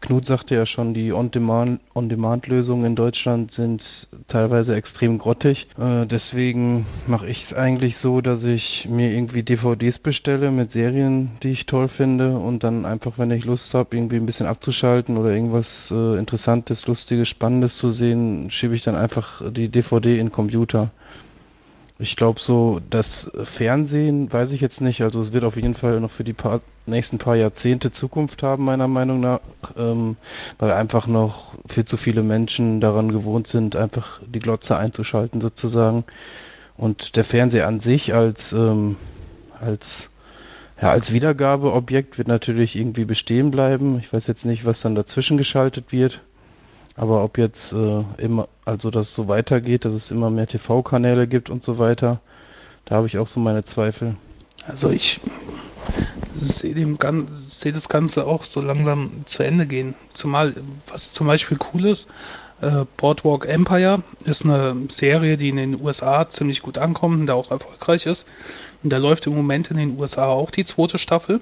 Knut sagte ja schon, die On-Demand-Lösungen On in Deutschland sind teilweise extrem grottig. Äh, deswegen mache ich es eigentlich so, dass ich mir irgendwie DVDs bestelle mit Serien, die ich toll finde und dann einfach, wenn ich Lust habe, irgendwie ein bisschen abzuschalten oder irgendwas äh, Interessantes, Lustiges, Spannendes zu sehen, schiebe ich dann einfach die DVD in den Computer. Ich glaube so, das Fernsehen weiß ich jetzt nicht. Also es wird auf jeden Fall noch für die paar, nächsten paar Jahrzehnte Zukunft haben, meiner Meinung nach, ähm, weil einfach noch viel zu viele Menschen daran gewohnt sind, einfach die Glotze einzuschalten sozusagen. Und der Fernseher an sich als, ähm, als Ja, als Wiedergabeobjekt wird natürlich irgendwie bestehen bleiben. Ich weiß jetzt nicht, was dann dazwischen geschaltet wird. Aber ob jetzt äh, immer, also dass es so weitergeht, dass es immer mehr TV-Kanäle gibt und so weiter, da habe ich auch so meine Zweifel.
Also ich sehe sehe das Ganze auch so langsam zu Ende gehen. Zumal, was zum Beispiel cool ist, äh, Boardwalk Empire ist eine Serie, die in den USA ziemlich gut ankommt und da auch erfolgreich ist. Und da läuft im Moment in den USA auch die zweite Staffel.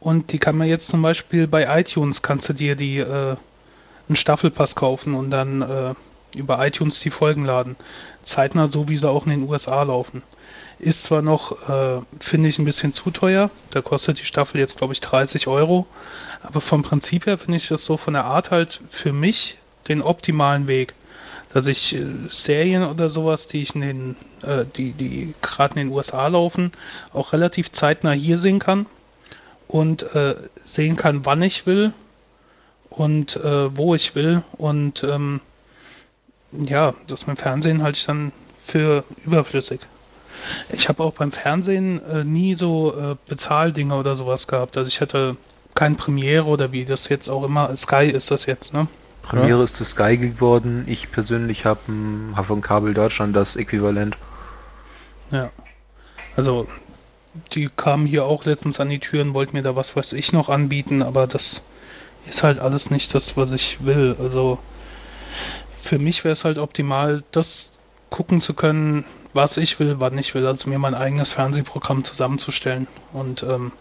Und die kann man jetzt zum Beispiel bei iTunes, kannst du dir die äh, einen Staffelpass kaufen und dann äh, über iTunes die Folgen laden. Zeitnah so, wie sie auch in den USA laufen. Ist zwar noch, äh, finde ich, ein bisschen zu teuer. Da kostet die Staffel jetzt, glaube ich, 30 Euro. Aber vom Prinzip her finde ich das so von der Art halt für mich den optimalen Weg. Dass ich äh, Serien oder sowas, die ich in den, äh, die, die gerade in den USA laufen, auch relativ zeitnah hier sehen kann. Und äh, sehen kann, wann ich will und äh, wo ich will. Und ähm, ja, das mit dem Fernsehen halte ich dann für überflüssig. Ich habe auch beim Fernsehen äh, nie so äh, Bezahldinge oder sowas gehabt. Also ich hatte kein Premiere oder wie das jetzt auch immer. Sky ist das jetzt, ne?
Premiere ja. ist zu Sky geworden. Ich persönlich habe hab von Kabel Deutschland das Äquivalent.
Ja. Also die kamen hier auch letztens an die Türen, wollten mir da was weiß ich noch anbieten, aber das ist halt alles nicht das, was ich will. Also für mich wäre es halt optimal, das gucken zu können, was ich will, wann ich will. Also mir mein eigenes Fernsehprogramm zusammenzustellen. Und ähm,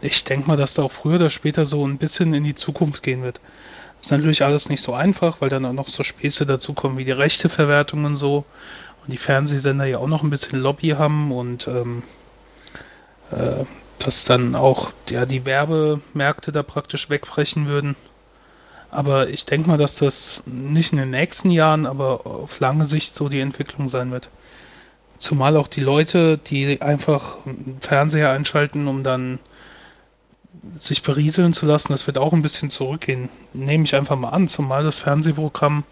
ich denke mal, dass da auch früher oder später so ein bisschen in die Zukunft gehen wird. Ist natürlich alles nicht so einfach, weil dann auch noch so Späße dazukommen wie die Rechteverwertung und so. Und die Fernsehsender ja auch noch ein bisschen Lobby haben und ähm, äh, dass dann auch ja, die Werbemärkte da praktisch wegbrechen würden. Aber ich denke mal, dass das nicht in den nächsten Jahren, aber auf lange Sicht so die Entwicklung sein wird. Zumal auch die Leute, die einfach Fernseher einschalten, um dann sich berieseln zu lassen, das wird auch ein bisschen zurückgehen. Nehme ich einfach mal an, zumal das Fernsehprogramm,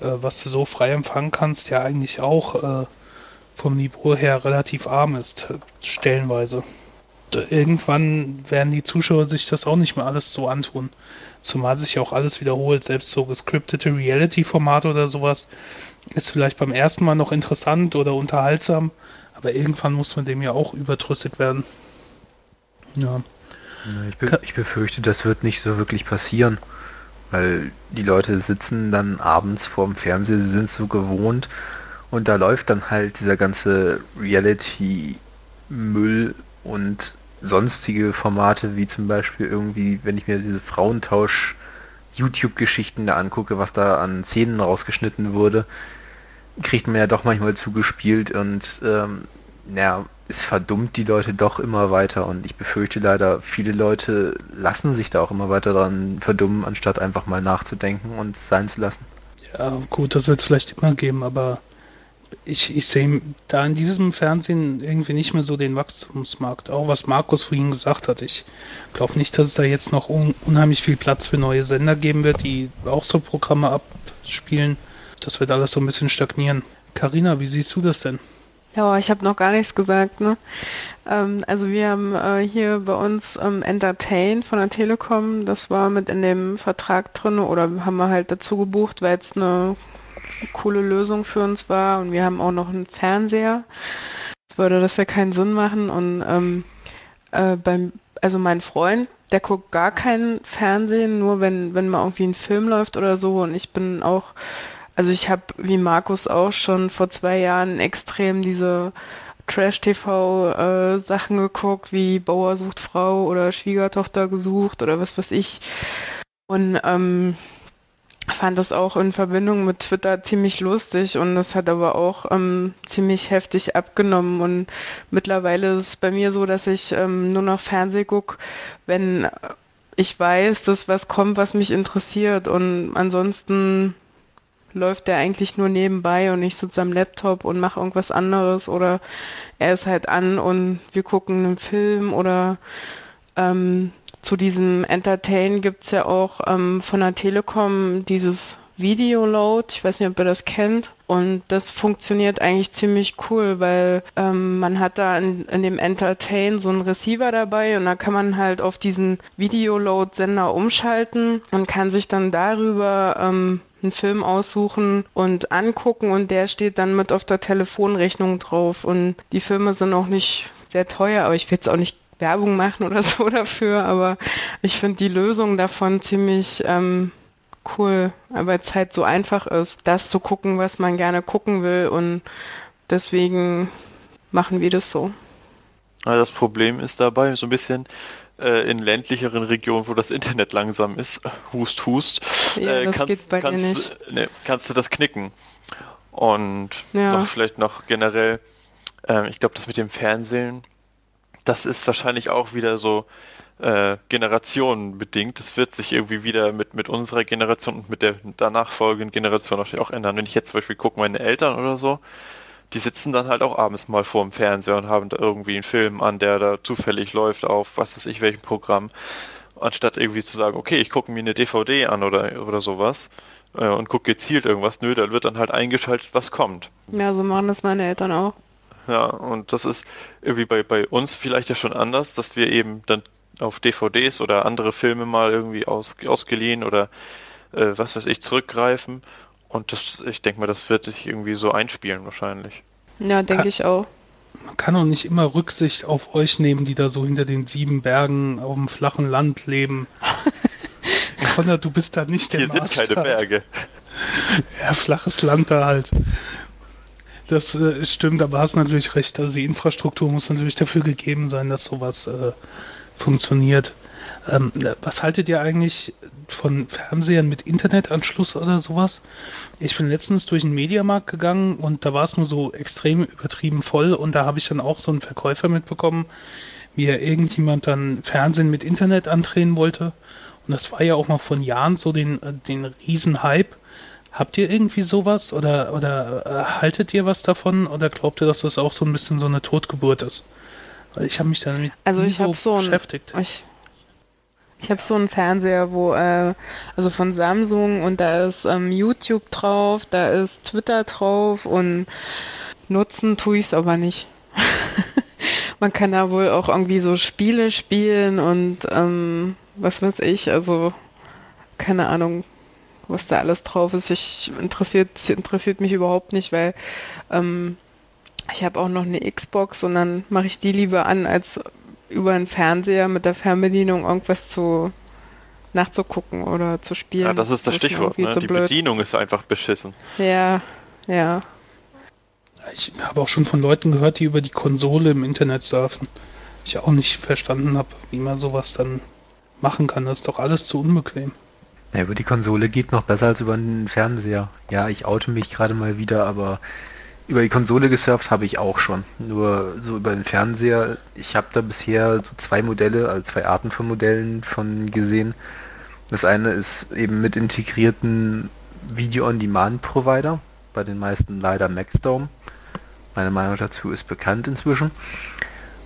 äh, was du so frei empfangen kannst, ja eigentlich auch äh, vom Niveau her relativ arm ist, stellenweise irgendwann werden die Zuschauer sich das auch nicht mehr alles so antun. Zumal sich auch alles wiederholt, selbst so gescriptete Reality-Formate oder sowas ist vielleicht beim ersten Mal noch interessant oder unterhaltsam, aber irgendwann muss man dem ja auch überdrüssig werden.
Ja. Ich, be ich befürchte, das wird nicht so wirklich passieren, weil die Leute sitzen dann abends vorm Fernseher, sie sind so gewohnt und da läuft dann halt dieser ganze Reality-Müll und sonstige Formate, wie zum Beispiel irgendwie, wenn ich mir diese Frauentausch YouTube-Geschichten da angucke, was da an Szenen rausgeschnitten wurde, kriegt man ja doch manchmal zugespielt und ähm, ja, es verdummt die Leute doch immer weiter und ich befürchte leider, viele Leute lassen sich da auch immer weiter dran verdummen, anstatt einfach mal nachzudenken und sein zu lassen.
Ja, gut, das wird es vielleicht immer geben, aber ich, ich sehe da in diesem Fernsehen irgendwie nicht mehr so den Wachstumsmarkt. Auch was Markus vorhin gesagt hat. Ich glaube nicht, dass es da jetzt noch un unheimlich viel Platz für neue Sender geben wird, die auch so Programme abspielen. Das wird alles so ein bisschen stagnieren. Karina, wie siehst du das denn?
Ja, ich habe noch gar nichts gesagt. Ne? Ähm, also wir haben äh, hier bei uns ähm, Entertain von der Telekom. Das war mit in dem Vertrag drin oder haben wir halt dazu gebucht, weil es eine coole Lösung für uns war. Und wir haben auch noch einen Fernseher. Jetzt würde das ja keinen Sinn machen. Und ähm, äh, beim, also mein Freund, der guckt gar keinen Fernsehen, nur wenn, wenn mal irgendwie ein Film läuft oder so. Und ich bin auch, also ich habe wie Markus auch schon vor zwei Jahren extrem diese Trash-TV-Sachen äh, geguckt, wie Bauer sucht Frau oder Schwiegertochter gesucht oder was weiß ich. Und ähm, fand das auch in Verbindung mit Twitter ziemlich lustig und das hat aber auch ähm, ziemlich heftig abgenommen und mittlerweile ist es bei mir so, dass ich ähm, nur noch Fernseh gucke, wenn ich weiß, dass was kommt, was mich interessiert und ansonsten läuft der eigentlich nur nebenbei und ich sitze am Laptop und mache irgendwas anderes oder er ist halt an und wir gucken einen Film oder ähm, zu diesem Entertain gibt es ja auch ähm, von der Telekom dieses Videoload. Ich weiß nicht, ob ihr das kennt. Und das funktioniert eigentlich ziemlich cool, weil ähm, man hat da in, in dem Entertain so einen Receiver dabei und da kann man halt auf diesen Videoload-Sender umschalten und kann sich dann darüber ähm, einen Film aussuchen und angucken und der steht dann mit auf der Telefonrechnung drauf. Und die Filme sind auch nicht sehr teuer, aber ich will jetzt auch nicht Werbung machen oder so dafür, aber ich finde die Lösung davon ziemlich ähm, cool, weil es halt so einfach ist, das zu gucken, was man gerne gucken will und deswegen machen wir das so.
Das Problem ist dabei so ein bisschen äh, in ländlicheren Regionen, wo das Internet langsam ist, hust, hust,
Ja,
äh, kannst, kannst,
nicht.
ne, kannst du das knicken. Und
Ja.
noch vielleicht noch generell, ähm, ich glaube, das mit dem Fernsehen, das ist wahrscheinlich auch wieder so äh, generationenbedingt. Das wird sich irgendwie wieder mit, mit unserer Generation und mit der danach folgenden Generation auch ändern. Wenn ich jetzt zum Beispiel gucke, meine Eltern oder so, die sitzen dann halt auch abends mal vor dem Fernseher und haben da irgendwie einen Film an, der da zufällig läuft auf was weiß ich welchem Programm. Anstatt irgendwie zu sagen, okay, ich gucke mir eine DVD an oder, oder sowas äh, und gucke gezielt irgendwas, nö, da wird dann halt eingeschaltet, was kommt.
Ja, so machen das meine Eltern auch.
Ja, und das ist irgendwie bei, bei uns vielleicht ja schon anders, dass wir eben dann auf DVDs oder andere Filme mal irgendwie aus, ausgeliehen oder äh, was weiß ich zurückgreifen. Und das, ich denke mal, das wird sich irgendwie so einspielen wahrscheinlich.
Ja, denke ich auch.
Man kann auch nicht immer Rücksicht auf euch nehmen, die da so hinter den sieben Bergen auf dem flachen Land leben. Konrad, du bist da nicht der
Hier sind keine. Berge.
Ja, flaches Land da halt. Das äh, stimmt, aber hast natürlich recht. Also die Infrastruktur muss natürlich dafür gegeben sein, dass sowas äh, funktioniert. Ähm, was haltet ihr eigentlich von Fernsehern mit Internetanschluss oder sowas? Ich bin letztens durch den Mediamarkt gegangen und da war es nur so extrem übertrieben voll und da habe ich dann auch so einen Verkäufer mitbekommen, wie er irgendjemand dann Fernsehen mit Internet andrehen wollte. Und das war ja auch mal von Jahren so den, äh, den riesen Hype. Habt ihr irgendwie sowas oder, oder äh, haltet ihr was davon oder glaubt ihr, dass das auch so ein bisschen so eine Totgeburt ist? Weil ich habe mich damit
Also ich habe so ein,
beschäftigt.
ich, ich habe so einen Fernseher, wo äh, also von Samsung und da ist ähm, YouTube drauf, da ist Twitter drauf und nutzen tue ich es aber nicht. Man kann da wohl auch irgendwie so Spiele spielen und ähm, was weiß ich, also keine Ahnung, was da alles drauf ist. Ich interessiert interessiert mich überhaupt nicht, weil ähm, ich habe auch noch eine Xbox und dann mache ich die lieber an, als über einen Fernseher mit der Fernbedienung irgendwas zu nachzugucken oder zu spielen.
Ja, das ist das
mir
Stichwort. Ne?
zu
Die
blöd.
Bedienung ist einfach beschissen.
Ja, ja.
Ich habe auch schon von Leuten gehört, die über die Konsole im Internet surfen. Ich auch nicht verstanden habe, wie man sowas dann machen kann. Das ist doch alles zu unbequem.
Ja, über die Konsole geht noch besser als über den Fernseher. Ja, ich oute mich gerade mal wieder, aber über die Konsole gesurft habe ich auch schon. Nur so über den Fernseher. Ich habe da bisher so zwei Modelle, also zwei Arten von Modellen von gesehen. Das eine ist eben mit integrierten Video-on-Demand-Provider, bei den meisten leider Maxdome. Meine Meinung dazu ist bekannt inzwischen.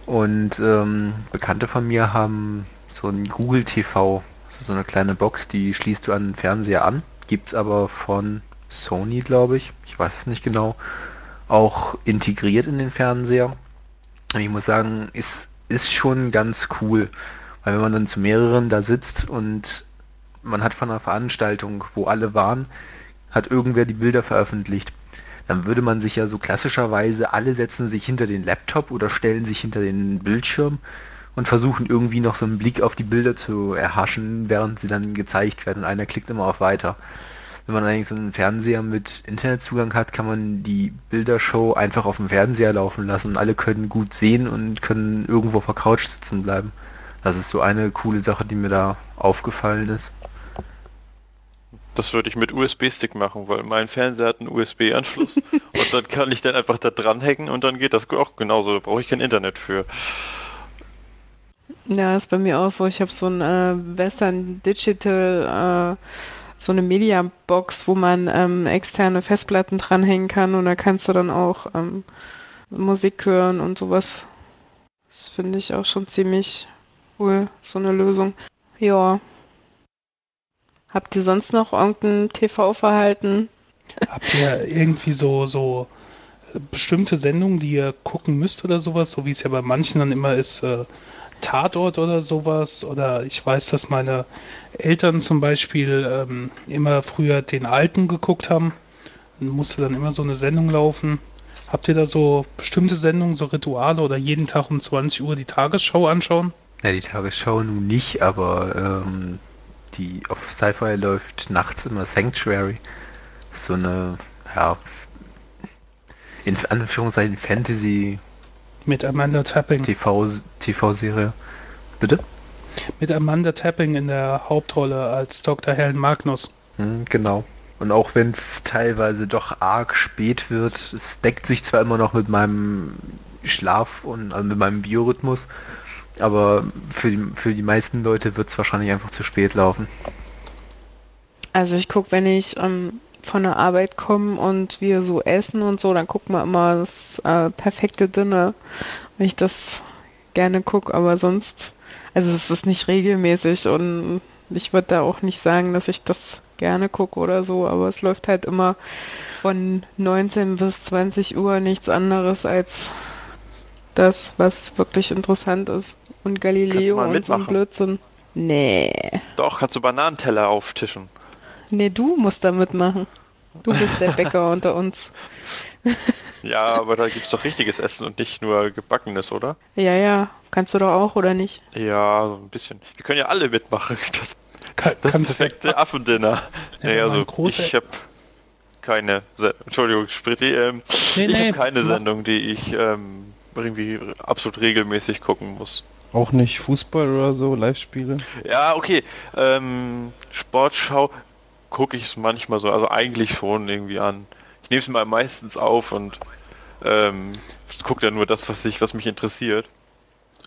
Und ähm, Bekannte von mir haben so ein Google TV, so eine kleine Box, die schließt du an den Fernseher an. Gibt's aber von Sony, glaube ich. Ich weiß es nicht genau. Auch integriert in den Fernseher. Und ich muss sagen, ist, ist schon ganz cool. Weil wenn man dann zu mehreren da sitzt und man hat von einer Veranstaltung, wo alle waren, hat irgendwer die Bilder veröffentlicht. Dann würde man sich ja so klassischerweise, alle setzen sich hinter den Laptop oder stellen sich hinter den Bildschirm und versuchen irgendwie noch so einen Blick auf die Bilder zu erhaschen, während sie dann gezeigt werden. Und einer klickt immer auf Weiter. Wenn man allerdings so einen Fernseher mit Internetzugang hat, kann man die Bildershow einfach auf dem Fernseher laufen lassen. Alle können gut sehen und können irgendwo auf der Couch sitzen bleiben. Das ist so eine coole Sache, die mir da aufgefallen ist.
Das würde ich mit USB-Stick machen, weil mein Fernseher hat einen USB-Anschluss und dann kann ich dann einfach da dranhängen und dann geht das auch genauso. Da brauche ich kein Internet für.
Ja, ist bei mir auch so. Ich habe so ein äh, Western Digital, äh, so eine Media-Box, wo man ähm, externe Festplatten dranhängen kann und da kannst du dann auch ähm, Musik hören und sowas. Das finde ich auch schon ziemlich cool, so eine Lösung. Ja. Habt ihr sonst noch irgendein TV-Verhalten?
Habt ihr irgendwie so, so bestimmte Sendungen, die ihr gucken müsst oder sowas, so wie es ja bei manchen dann immer ist, äh, Tatort oder sowas? Oder ich weiß, dass meine Eltern zum Beispiel ähm, immer früher den Alten geguckt haben. Dann musste dann immer so eine Sendung laufen. Habt ihr da so bestimmte Sendungen, so Rituale oder jeden Tag um 20 Uhr die Tagesschau anschauen?
Ja, die Tagesschau nun nicht, aber ähm, die auf Sci-Fi läuft nachts immer Sanctuary. So eine, ja, in Anführungszeichen Fantasy
Mit Amanda Tapping.
TV TV-Serie. Bitte?
Mit Amanda Tapping in der Hauptrolle als Dr. Helen Magnus.
Hm, genau. Und auch wenn es teilweise doch arg spät wird, es deckt sich zwar immer noch mit meinem Schlaf und also mit meinem Biorhythmus, aber für die, für die meisten Leute wird es wahrscheinlich einfach zu spät laufen.
Also ich gucke, wenn ich ähm, von der Arbeit komme und wir so essen und so, dann gucken wir immer das äh, perfekte Dinner, wenn ich das gerne gucke, aber sonst, also es ist nicht regelmäßig und ich würde da auch nicht sagen, dass ich das gerne gucke oder so, aber es läuft halt immer von 19 bis 20 Uhr nichts anderes als das, was wirklich interessant ist. Und Galileo und so ein? Blödsinn. Nee.
Doch, kannst du Bananenteller auftischen.
Nee, du musst da mitmachen. Du bist der Bäcker unter uns.
Ja, aber da gibt's doch richtiges Essen und nicht nur gebackenes, oder?
Ja, ja. Kannst du doch auch, oder nicht?
Ja, so ein bisschen. Wir können ja alle mitmachen. Das,
Ka
das perfekte Affendinner.
Ja,
naja, also
großer-
ich habe keine, Se Entschuldigung, Spritti, ähm,
Nee,
ich
nee,
habe keine
mach-
Sendung, die ich ähm, irgendwie absolut regelmäßig gucken muss.
Auch nicht Fußball oder so, Live-Spiele.
Ja, okay. Ähm, Sportschau gucke ich es manchmal so, also eigentlich schon irgendwie an. Ich nehme es mal meistens auf und ähm, gucke dann nur das, was, ich, was mich interessiert.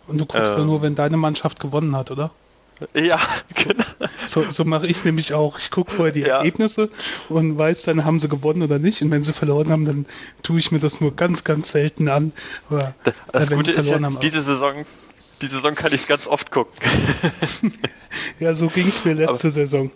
Und du guckst ja
Ähm.
nur, wenn deine Mannschaft gewonnen hat, oder?
Ja, genau.
So, so mache ich nämlich auch. Ich gucke vorher die
Ja.
Ergebnisse und weiß dann, haben sie gewonnen oder nicht. Und wenn sie verloren haben, dann tue ich mir das nur ganz, ganz selten an. Aber
Das
wenn
Gute ist ja,
haben,
diese Saison, die Saison kann ich es ganz oft gucken.
ja, so ging es mir letzte Saison.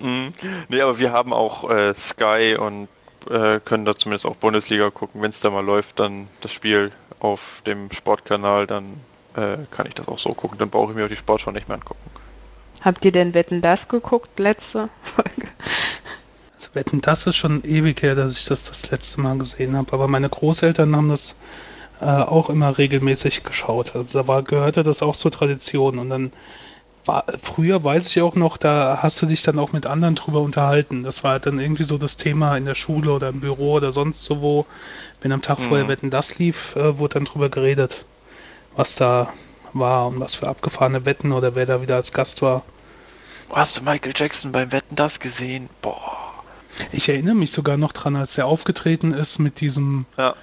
Mhm. Nee, aber wir haben auch äh, Sky und äh, können da zumindest auch Bundesliga gucken. Wenn es da mal läuft, dann das Spiel auf dem Sportkanal, dann äh, kann ich das auch so gucken. Dann brauche ich mir auch die Sportschau nicht mehr angucken.
Habt ihr denn Wetten das geguckt, letzte Folge?
Also wetten, das ist schon ewig her, dass ich das das letzte Mal gesehen habe. Aber meine Großeltern haben das äh, auch immer regelmäßig geschaut. Also da war, gehörte das auch zur Tradition. Und dann war, früher weiß ich auch noch, da hast du dich dann auch mit anderen drüber unterhalten. Das war halt dann irgendwie so das Thema in der Schule oder im Büro oder sonst so wo. Wenn am Tag
Mhm.
vorher Wetten das lief, äh, wurde dann drüber geredet, was da war und was für abgefahrene Wetten oder wer da wieder als Gast war.
Hast du Michael Jackson beim Wetten das gesehen? Boah.
Ich erinnere mich sogar noch dran, als er aufgetreten ist mit diesem
Ja.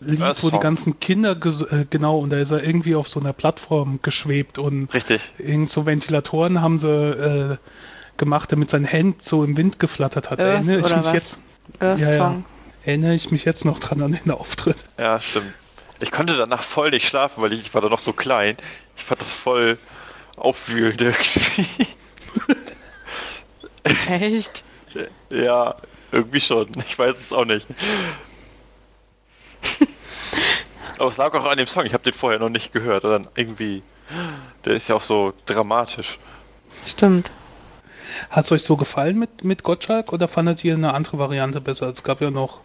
Lied,
Das
wo die ganzen Kinder, ges- äh, genau, und da ist er irgendwie auf so einer Plattform geschwebt und
Richtig.
irgend so Ventilatoren haben sie äh, gemacht, damit sein Hand so im Wind geflattert hat.
Earth
Erinnere ich
oder
mich
was?
jetzt,
Earth
Ja, ja. Erinnere ich mich jetzt noch dran an den Auftritt.
Ja, stimmt. Ich konnte danach voll nicht schlafen, weil ich, ich war da noch so klein. Ich fand das voll aufwühlend irgendwie.
Echt?
ja, irgendwie schon. Ich weiß es auch nicht. Aber es lag auch an dem Song. Ich habe den vorher noch nicht gehört. Und dann irgendwie, der ist ja auch so dramatisch.
Stimmt.
Hat es euch so gefallen mit, mit Gottschalk oder fandet ihr eine andere Variante besser? Es gab ja noch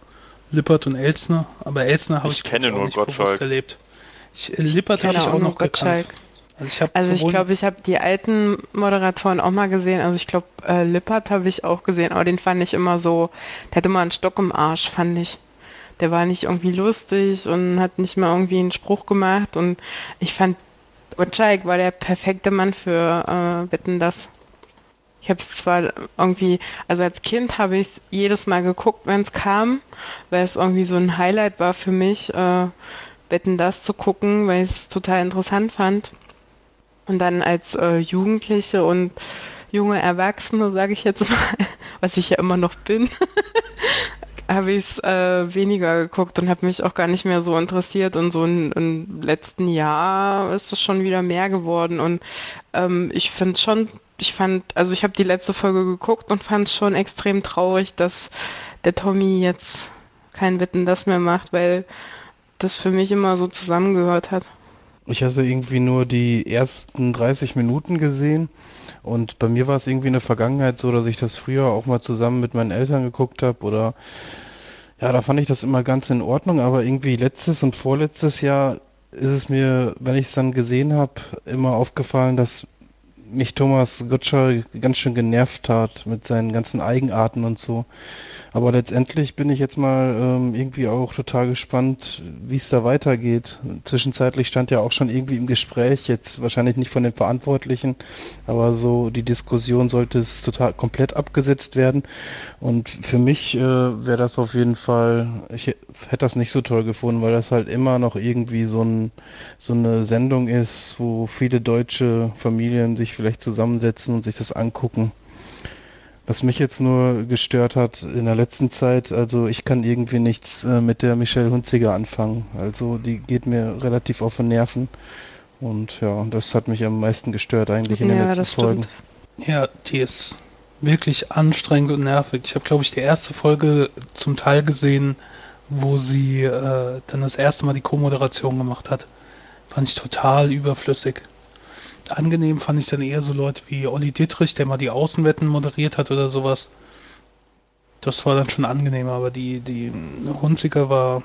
Lippert und Elsner, aber Elsner habe
Ich
ich,
kenne nur
nicht bewusst
Gottschalk.
erlebt. Ich, äh, Lippert habe ich auch
auch
noch
Gottschalk.
gekannt. Also ich,
Also ich glaube, ich habe die alten Moderatoren auch mal gesehen. Also ich glaube, äh, Lippert habe ich auch gesehen, aber den fand ich immer so, der hatte immer einen Stock im Arsch, fand ich. Der war nicht irgendwie lustig und hat nicht mal irgendwie einen Spruch gemacht und ich fand, Gottschalk war der perfekte Mann für äh, Wetten, das. Ich habe es zwar irgendwie, also als Kind habe ich es jedes Mal geguckt, wenn es kam, weil es irgendwie so ein Highlight war für mich, äh, Wetten, das zu gucken, weil ich es total interessant fand. Und dann als äh, Jugendliche und junge Erwachsene, sage ich jetzt mal, was ich ja immer noch bin, habe ich es äh, weniger geguckt und habe mich auch gar nicht mehr so interessiert. Und so in- im letzten Jahr ist es schon wieder mehr geworden. Und ähm, ich finde schon ich fand, also ich habe die letzte Folge geguckt und fand es schon extrem traurig, dass der Tommy jetzt kein Wetten das mehr macht, weil das für mich immer so zusammengehört hat.
Ich hatte irgendwie nur die ersten 30 Minuten gesehen und bei mir war es irgendwie in der Vergangenheit so, dass ich das früher auch mal zusammen mit meinen Eltern geguckt habe oder ja, da fand ich das immer ganz in Ordnung, aber irgendwie letztes und vorletztes Jahr ist es mir, wenn ich es dann gesehen habe, immer aufgefallen, dass mich Thomas Gottschalk ganz schön genervt hat mit seinen ganzen Eigenarten und so. Aber letztendlich bin ich jetzt mal ähm, irgendwie auch total gespannt, wie es da weitergeht. Zwischenzeitlich stand ja auch schon irgendwie im Gespräch, jetzt wahrscheinlich nicht von den Verantwortlichen, aber so die Diskussion sollte es total komplett abgesetzt werden. Und für mich äh, wäre das auf jeden Fall, ich hätte das nicht so toll gefunden, weil das halt immer noch irgendwie so, ein, so eine Sendung ist, wo viele deutsche Familien sich vielleicht zusammensetzen und sich das angucken. Was mich jetzt nur gestört hat in der letzten Zeit, also ich kann irgendwie nichts äh, mit der Michelle Hunziger anfangen. Also die geht mir relativ auf den Nerven. Und ja, das hat mich am meisten gestört eigentlich in den
Ja,
letzten
das
Folgen.
stimmt.
Ja, die ist wirklich anstrengend und nervig. Ich habe, glaube ich, die erste Folge zum Teil gesehen, wo sie äh, dann das erste Mal die Co-Moderation gemacht hat. Fand ich total überflüssig. Angenehm fand ich dann eher so Leute wie Olli Dittrich, der mal die Außenwetten moderiert hat oder sowas. Das war dann schon angenehm, aber die, die Hunziker war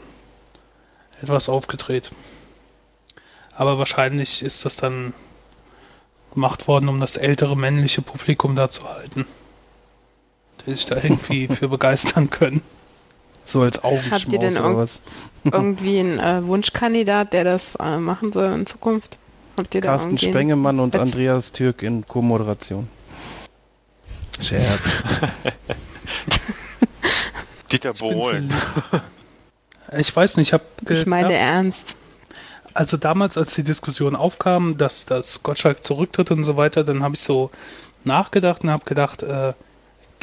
etwas aufgedreht. Aber wahrscheinlich ist das dann gemacht worden, um das ältere männliche Publikum da zu halten. Die sich da irgendwie für begeistern können.
So als
Habt ihr denn
Augenschmaus oder
irgend-
was?
Irgendwie ein äh, Wunschkandidat, der das äh, machen soll in Zukunft? Habt ihr da
Carsten? Spengemann und
als-
Andreas Türk in Co-Moderation. Scherz.
Dieter Bohlen.
verliebt. Ich weiß nicht, ich habe
Ich meine ernst.
also damals, als die Diskussion aufkam, dass, dass Gottschalk zurücktritt und so weiter, dann habe ich so nachgedacht und habe gedacht, äh,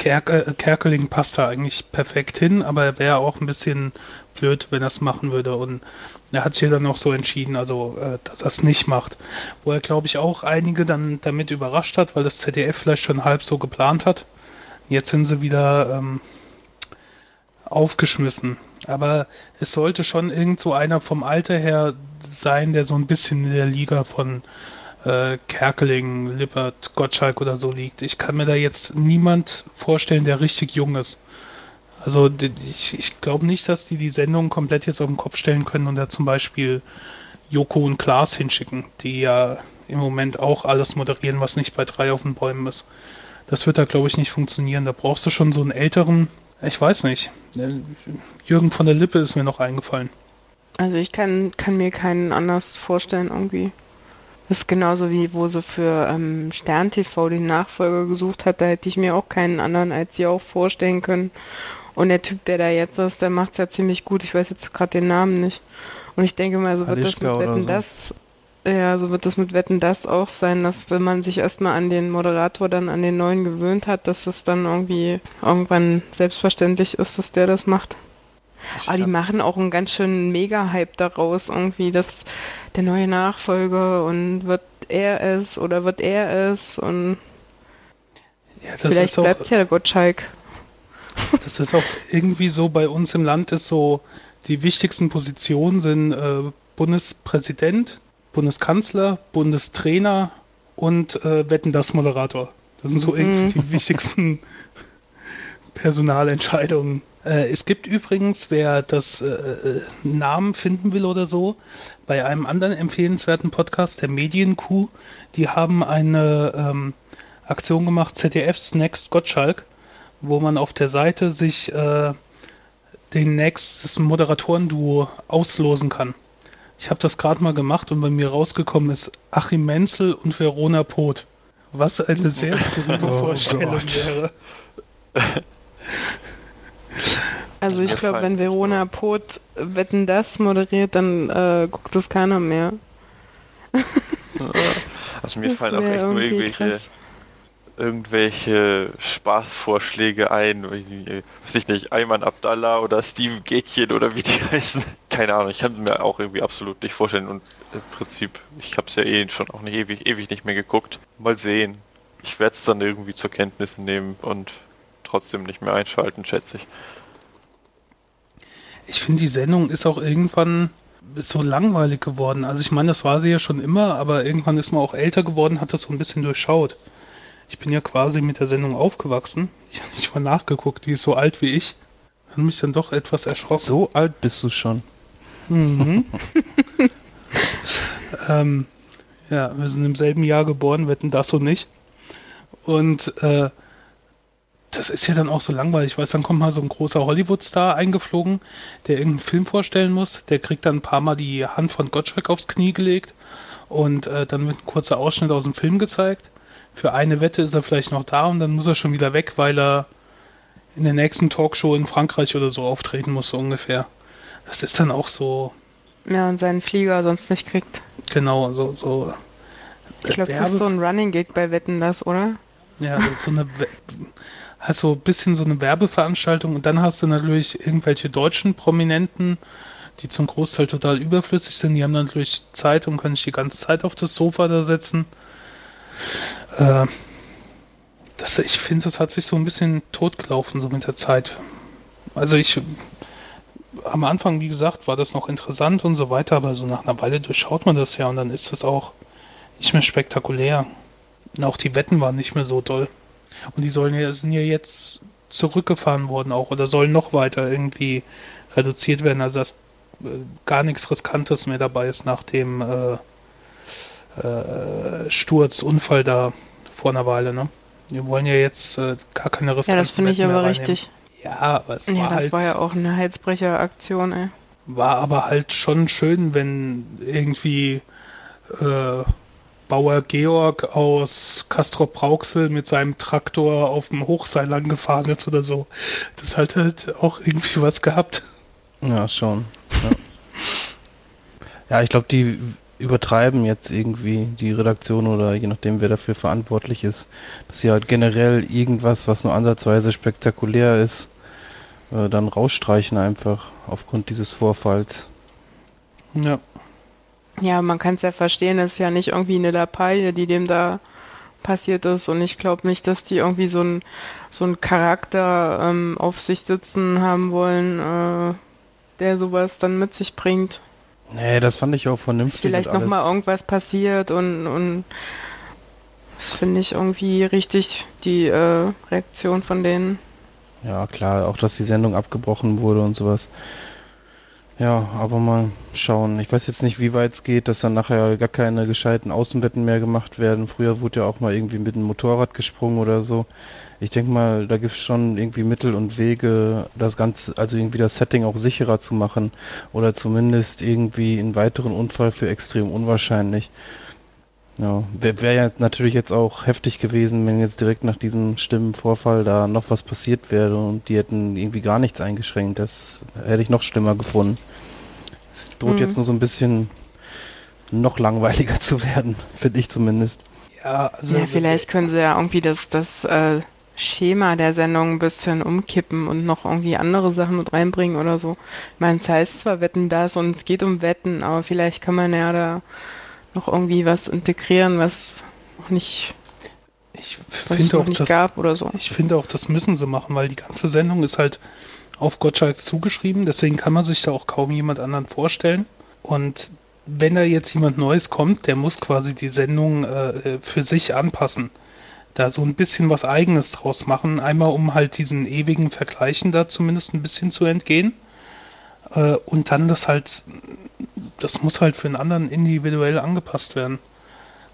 äh, Kerkeling passt da eigentlich perfekt hin, aber er wäre auch ein bisschen blöd, wenn er es machen würde. Und er hat sich dann auch so entschieden, also äh, dass er es nicht macht. Wo er, glaube ich, auch einige dann damit überrascht hat, weil das ZDF vielleicht schon halb so geplant hat. Jetzt sind sie wieder ähm, aufgeschmissen. Aber es sollte schon irgend so einer vom Alter her sein, der so ein bisschen in der Liga von äh, Kerkeling, Lippert, Gottschalk oder so liegt. Ich kann mir da jetzt niemand vorstellen, der richtig jung ist. Also ich, ich glaube nicht, dass die die Sendung komplett jetzt auf den Kopf stellen können und da zum Beispiel Joko und Klaas hinschicken, die ja im Moment auch alles moderieren, was nicht bei drei auf den Bäumen ist. Das wird da, glaube ich, nicht funktionieren. Da brauchst du schon so einen älteren, ich weiß nicht. Jürgen von der Lippe ist mir noch eingefallen.
Also ich kann, kann mir keinen anders vorstellen irgendwie. Das ist genauso wie, wo sie für ähm, Stern TV den Nachfolger gesucht hat, da hätte ich mir auch keinen anderen als sie auch vorstellen können. Und der Typ, der da jetzt ist, der macht es ja ziemlich gut. Ich weiß jetzt gerade den Namen nicht. Und ich denke mal, so wird das
Alischka
mit Wetten
so.
das, ja, so wird das mit Wetten das auch sein, dass wenn man sich erstmal an den Moderator dann an den neuen gewöhnt hat, dass es dann irgendwie irgendwann selbstverständlich ist, dass der das macht. Aber die machen auch einen ganz schönen Mega-Hype daraus, irgendwie, dass der neue Nachfolger und wird er es oder wird er es und
Ja, das
vielleicht bleibt es ja der Gottschalk.
Das ist auch irgendwie so bei uns im Land ist so, die wichtigsten Positionen sind äh, Bundespräsident, Bundeskanzler, Bundestrainer und äh, Wetten das Moderator. Das sind so irgendwie die wichtigsten Personalentscheidungen. Äh, es gibt übrigens, wer das äh, äh, Namen finden will oder so, bei einem anderen empfehlenswerten Podcast, der Medienkuh, die haben eine ähm, Aktion gemacht, ZDFs Next Gottschalk, wo man auf der Seite sich äh, den nächstes Moderatorenduo auslosen kann. Ich habe das gerade mal gemacht und bei mir rausgekommen ist Achim Menzel und Verona Poth. Was eine sehr skurrile
Oh
Vorstellung
Gott.
wäre.
Also ich glaube, wenn Verona Poth Wetten das moderiert, dann äh, guckt es keiner mehr.
Also mir
Das
fallen auch echt nur irgendwelche,
krass.
Irgendwelche Spaßvorschläge ein. Weiß ich nicht, Ayman Abdallah oder Steven Gätchen oder wie die heißen. Keine Ahnung, ich kann mir auch irgendwie absolut nicht vorstellen und im Prinzip, ich habe es ja eh schon auch nicht ewig, ewig nicht mehr geguckt. Mal sehen. ich werde es dann irgendwie zur Kenntnis nehmen und trotzdem nicht mehr einschalten, schätze ich.
Ich finde, die Sendung ist auch irgendwann so langweilig geworden. Also ich meine, das war sie ja schon immer, aber irgendwann ist man auch älter geworden, hat das so ein bisschen durchschaut. Ich bin ja quasi mit der Sendung aufgewachsen. Ich habe nicht mal nachgeguckt, die ist so alt wie ich. Hat mich dann doch etwas erschrocken.
So alt bist du schon.
Mhm. ähm, ja, wir sind im selben Jahr geboren, wetten das und nicht. Und äh, das ist ja dann auch so langweilig, weil dann kommt mal so ein großer Hollywood-Star eingeflogen, der irgendeinen Film vorstellen muss. Der kriegt dann ein paar Mal die Hand von Gottschalk aufs Knie gelegt und äh, dann wird ein kurzer Ausschnitt aus dem Film gezeigt. Für eine Wette ist er vielleicht noch da und dann muss er schon wieder weg, weil er in der nächsten Talkshow in Frankreich oder so auftreten muss, so ungefähr. Das ist dann auch so.
Ja, und seinen Flieger sonst nicht kriegt.
Genau, so. so
ich glaube, das ist so ein Running Gag bei Wetten, das, oder?
Ja, das ist so eine. Halt so ein bisschen so eine Werbeveranstaltung und dann hast du natürlich irgendwelche deutschen Prominenten, die zum Großteil total überflüssig sind. Die haben dann natürlich Zeit und können sich die ganze Zeit auf das Sofa da setzen. Äh, das, ich finde, das hat sich so ein bisschen totgelaufen, so mit der Zeit. Also ich, am Anfang, wie gesagt, war das noch interessant und so weiter, aber so nach einer Weile durchschaut man das ja und dann ist das auch nicht mehr spektakulär. Und auch die Wetten waren nicht mehr so toll. Und die sollen ja, sind ja jetzt zurückgefahren worden auch oder sollen noch weiter irgendwie reduziert werden, also dass äh, gar nichts Riskantes mehr dabei ist nach dem äh, äh, Sturz, Unfall da vor einer Weile, ne? Wir wollen ja jetzt äh, gar keine
Riskanten Ja, das finde ich aber richtig.
Ja, aber es
ja,
war
das
halt,
war ja auch eine Heizbrecheraktion, ey.
War aber halt schon schön, wenn irgendwie äh, Bauer Georg aus Castrop Brauxel mit seinem Traktor auf dem Hochseil lang gefahren ist oder so. Das hat halt auch irgendwie was gehabt.
Ja, schon. Ja, ja ich glaube, die übertreiben jetzt irgendwie die Redaktion oder je nachdem, wer dafür verantwortlich ist, dass sie halt generell irgendwas, was nur ansatzweise spektakulär ist, äh, dann rausstreichen einfach aufgrund dieses Vorfalls.
Ja.
Ja, man kann es ja verstehen, es ist ja nicht irgendwie eine Lappalie, die dem da passiert ist und ich glaube nicht, dass die irgendwie so ein so einen Charakter ähm, auf sich sitzen haben wollen, äh, der sowas dann mit sich bringt.
Nee, das fand ich auch vernünftig. Dass
vielleicht nochmal irgendwas passiert und, und das finde ich irgendwie richtig, die äh, Reaktion von denen.
Ja, klar, auch dass die Sendung abgebrochen wurde und sowas. Ja, aber mal schauen. Ich weiß jetzt nicht, wie weit es geht, dass dann nachher gar keine gescheiten Außenbetten mehr gemacht werden. Früher wurde ja auch mal irgendwie mit dem Motorrad gesprungen oder so. Ich denke mal, da gibt es schon irgendwie Mittel und Wege, das Ganze, also irgendwie das Setting auch sicherer zu machen. Oder zumindest irgendwie einen weiteren Unfall für extrem unwahrscheinlich. Ja, wäre wär ja natürlich jetzt auch heftig gewesen, wenn jetzt direkt nach diesem schlimmen Vorfall da noch was passiert wäre und die hätten irgendwie gar nichts eingeschränkt. Das hätte ich noch schlimmer gefunden. Es droht mhm. jetzt nur so ein bisschen noch langweiliger zu werden, finde ich zumindest.
Ja, also ja, vielleicht können sie ja irgendwie das, das äh, Schema der Sendung ein bisschen umkippen und noch irgendwie andere Sachen mit reinbringen oder so. Ich meine, es heißt zwar Wetten das und es geht um Wetten, aber vielleicht kann man ja da noch irgendwie was integrieren, was noch nicht,
ich finde auch,
nicht gab oder so.
Ich finde auch, das müssen sie machen, weil die ganze Sendung ist halt auf Gottschalk zugeschrieben, deswegen kann man sich da auch kaum jemand anderen vorstellen. Und wenn da jetzt jemand Neues kommt, der muss quasi die Sendung äh, für sich anpassen. Da so ein bisschen was Eigenes draus machen. Einmal, um halt diesen ewigen Vergleichen da zumindest ein bisschen zu entgehen. Äh, und dann das halt das muss halt für einen anderen individuell angepasst werden.